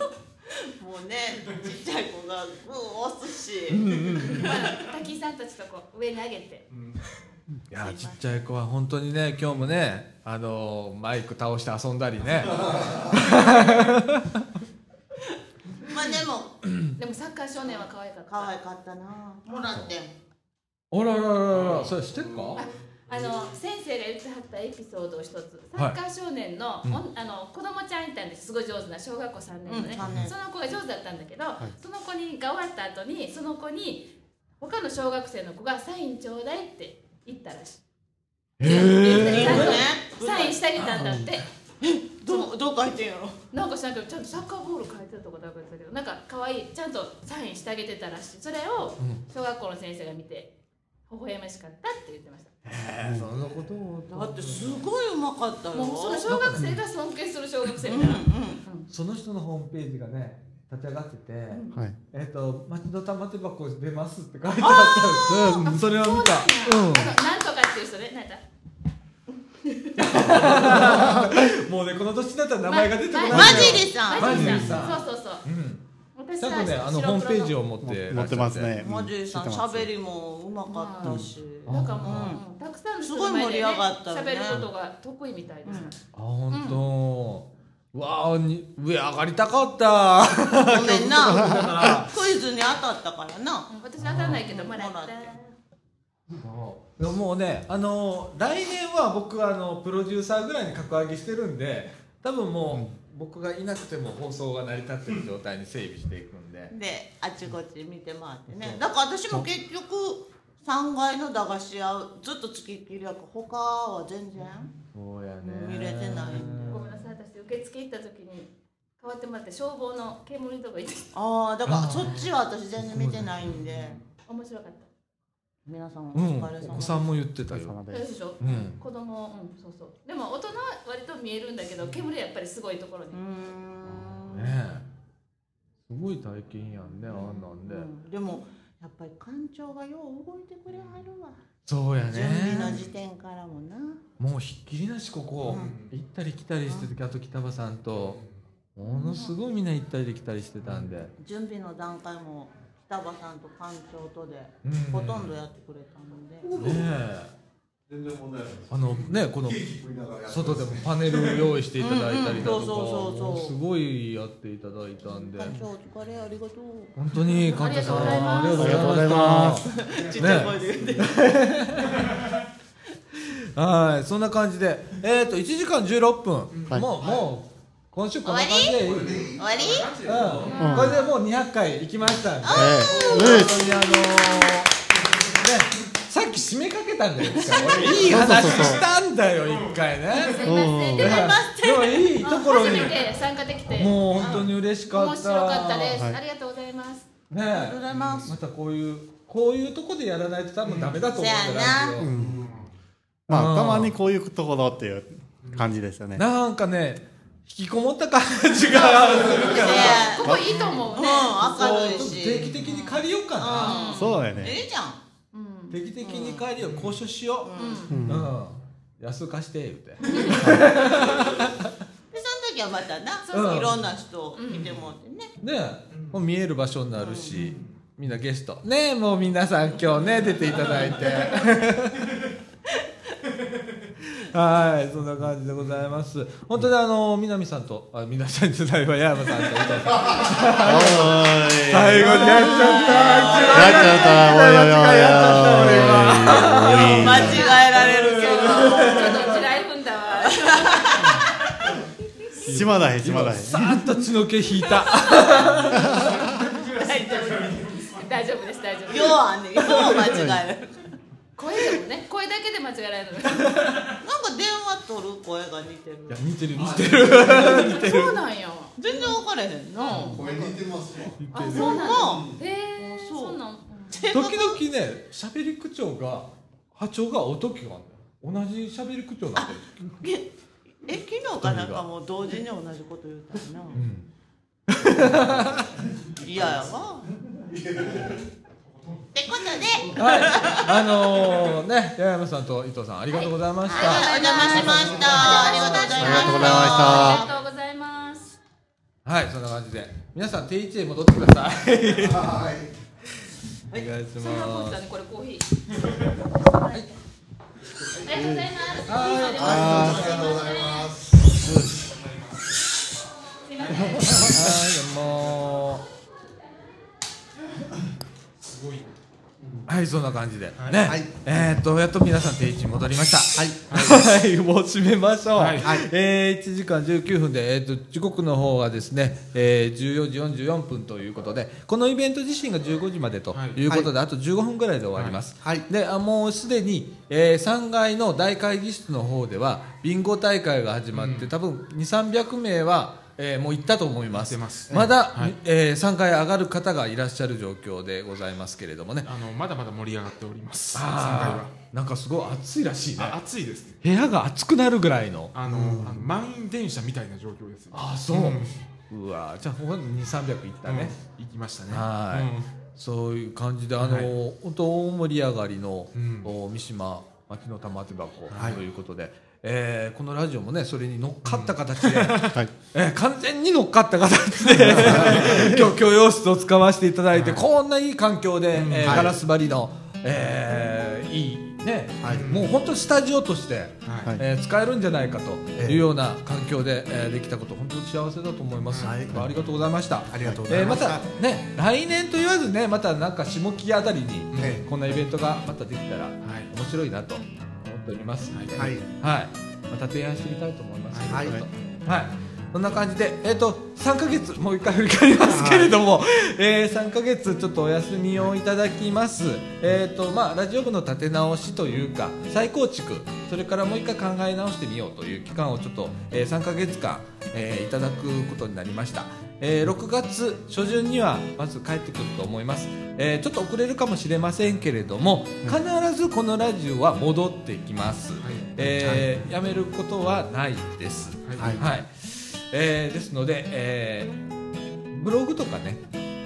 もうねちっちゃい子がグー押すし、まあ滝井さんたちとこう上に上げて。いやちっちゃい子は本当にね今日もねあのマイク倒して遊んだりね。[laughs] まあでも。でもサッカー少年は可愛かった。可愛かったな。もらってん。あらららららそれ知ってるか？あの先生が言ってはったエピソードを一つ。サッカー少年の,、おんあの子供ちゃんんです。すごい上手な小学校3年のね、うんその子が上手だったんだけど、その子にが終わった後にその子に「他の小学生の子がサインちょうだいって言ったらしい。へちゃんとね。サインしてあげたんだって。どどう書いてんやろ？なんかしないけどちゃんとサッカーボール書いてたとかだってたけどなんか可愛いちゃんとサインしてあげてたらしい。それを小学校の先生が見て微笑ましかったって言ってましたえそんなこと？をだってすごいうまかったよ。もうその小学生が尊敬する小学生みたいな、んその人のホームページがね立ち上がってて、はい。えっ、と町の玉手箱出ますって書いてあったんです、うん、それを見た。なんとかっていう人ねなんだうんもうねこの年になったら名前が出てこないマジリさん。マジリマジリさそうそうそう。うん。私ちゃんとねあのホームページを持って持ってますね。マジリさん喋りもうまかったし。なんかもう、うんたくさんすごい盛り上がった喋ることが得意みたいです、あ本当、うわあに上上がりたかった。ごめんな。クイズに当たったからな。うん私当たらないけどもらった。もう。ねあの来年は僕はあのプロデューサーぐらいに格上げしてるんで多分もう、僕がいなくても放送が成り立ってる状態に整備していくんで。であっちこっち見て回ってね。だから私も結局3階の駄菓子屋ずっとつきっきりやから他は全然そうやね。見れてないんで。ごめんなさい私受付行った時に代わってもらって消防の煙とか行ってああだからそっちは私全然見てないんで。面白かった皆さんおうん。疲れ様お子さんも言ってたよ。でしょ、うん。子供うんそうそう。でも大人は割と見えるんだけど煙はやっぱりすごいところに、うーん。ねえ。すごい体験やんねあんなんで、うんでもやっぱり館長がよう動いてくれはるわ。そうやね。準備の時点からもな。もうひっきりなしここ、行ったり来たりしててあと北場さんと。ものすごいみんな行ったり来たりしてたんで、準備の段階も北場さんと館長とでうん。ほとんどやってくれたので、ねえ。全然問題ないあのねこの外でもパネル用意していただいたりだとか、すごいやっていただいたんで。館長お疲れありがとう。本当に館長さんありがとうございまますすちっちゃい声で言って、[laughs] はいそんな感じで。えっ、と1時間16分、はい。もうもう今週こんな感じで。いいうん。終わり？これでもう200回行きましたんで。ええ本当にあのーねさっき締めかけたんだよ俺いい話したんだよ一回ね。すいません。でもいいところに。初めて参加できてもう本当に嬉しかった。面白かったです、はいありがとうございます。ねありがとうございます。またこういうこういうとこでやらないと多分ダメだと思うんだよ、ラジオ。まあ、うん。たまにこういうところっていう感じですよね。なんかね引きこもった感じがするから。ここいいと思ううんね、明るいし。定期的に借りようかな、そうやね。いいじゃん。うん。定期的に借りよう交渉しよう。うん。うん、安貸して言うて。[laughs] でその時はまたな、そういろんな人来てもらってね、ねもう見える場所になるし、みんなゲスト。ねえもう皆さん今日ね出ていただいて [laughs] はいそんな感じでございます本当にあの南さんとあ南さんじゃないわ山さんと伊藤さ。最後にやっちゃったやっちゃった。おいおいおいおい。間違えられるけどちょっと地雷踏んだわ島だへ、島だへ。さーっと血の毛引いた大丈夫です大丈夫ですようあんねんよう間違える声でもね声だけで間違えられる。の [laughs] なんか電話取る声が似てる。いや似てる似てる。そうなんよ。全然分かれへんな、声似てますわ。あそうなんまへえそう。そうなん。時々ね喋り口調が波長が音があるんだよ。同じ喋り口調なんだよええ昨日かなんかも同時に同じこと言うたよな、嫌やわ [laughs] ってことで。はい。あのー、ね八重山さんと伊藤さんありがとうございました、はい。お邪魔しました。ありがとうございました。ありがとうございます。はい、そんな感じで。皆さん定位置へ戻ってください。はい。お願いします。これコーヒー。はい。ありがとうございます。はい。あありがとうございます。すいません。はい、もう。はい、そんなな感じで、はい。ね、はい。えーっとやっと皆さん定位置に戻りました。はい。はい、[laughs] もう締めましょう。はい。えー、1時間19分で、えー、と時刻の方がですね、えー、14時44分ということで、このイベント自身が15時までとはい。いうことで、あと15分ぐらいで終わります。はい。で、あもうすでに、えー、3階の大会議室の方では、ビンゴ大会が始まって、多分2、300名は、えーもう行ったと思います。ます。まだ、はい。えー、3階上がる方がいらっしゃる状況でございますけれどもね。あのまだまだ盛り上がっております。3階あは。ーなんかすごい暑いらしいね。あ暑いですね。部屋が暑くなるぐらいの。あの,、あの満員電車みたいな状況ですああそう、うわじゃあほんとに300いったね、うん。行きましたね。はい、うん。そういう感じであの、はい。本当大盛り上がりの、うん。お三島町の玉手箱はい。ということで、えーこのラジオもねそれに乗っかった形で、はい。えー完全に乗っかった形で [laughs] 今日許容室を使わせていただいて、こんないい環境で、えーはい。ガラス張りの、えーいいね、はい。もう本当スタジオとして、はい。えー使えるんじゃないかとええいうような環境で、えーできたこと本当に幸せだと思います、はい。ありがとうございました。ありがとうございました。えーまたね来年と言わずねまたなんか下期あたりに、ええこんなイベントがまたできたらはい。面白いなと思っております。はい、はい。また提案してみたいと思います。はい。はい、はい。そんな感じで、えー、と3か月、もう一回振り返りますけれども、[laughs] えー3か月ちょっとお休みをいただきます、えーとまあ、ラジオ部の立て直しというか再構築。それからもう一回考え直してみようという期間をちょっと、えー3か月間、えーいただくことになりました、えー6月初旬にはまず帰ってくると思います、えーちょっと遅れるかもしれませんけれども必ずこのラジオは戻ってきます、えーやめることはないです。はい。はい、えーですので、えーブログとかね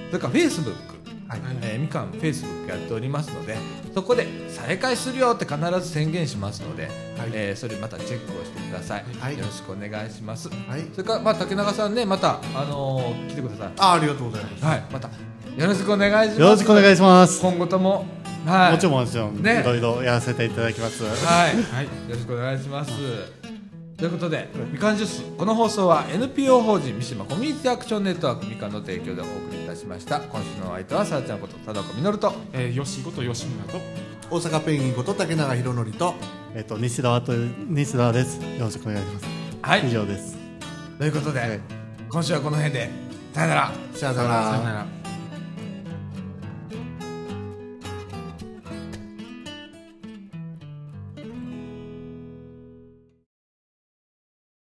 それからフェイスブックはい。えーみかんフェイスブックやっておりますのでそこで再開するよって必ず宣言しますので、えーそれまたチェックをしてください、はい。よろしくお願いします、はい。それから、まあ、竹中さんねまた、あのー来てください。あありがとうございます。はい。またよろしくお願いします。よろしくお願いします。今後ともはい。もちろんもちろん、ね。いろいろやらせていただきます。はい、はい。よろしくお願いします。ということで、みかんジュース、この放送は NPO 法人三島コミュニティアクションネットワークみかんの提供でお送りいたしました。今週のお相手はさあちゃんこと佐岡実と。えー、よしこと吉村と大阪ペンギンこと竹永宏典とえっと、西田と、西田です。よろしくお願いします。はい、以上です。ということで、はい今週はこの辺で、さよなら。さよなさよらなら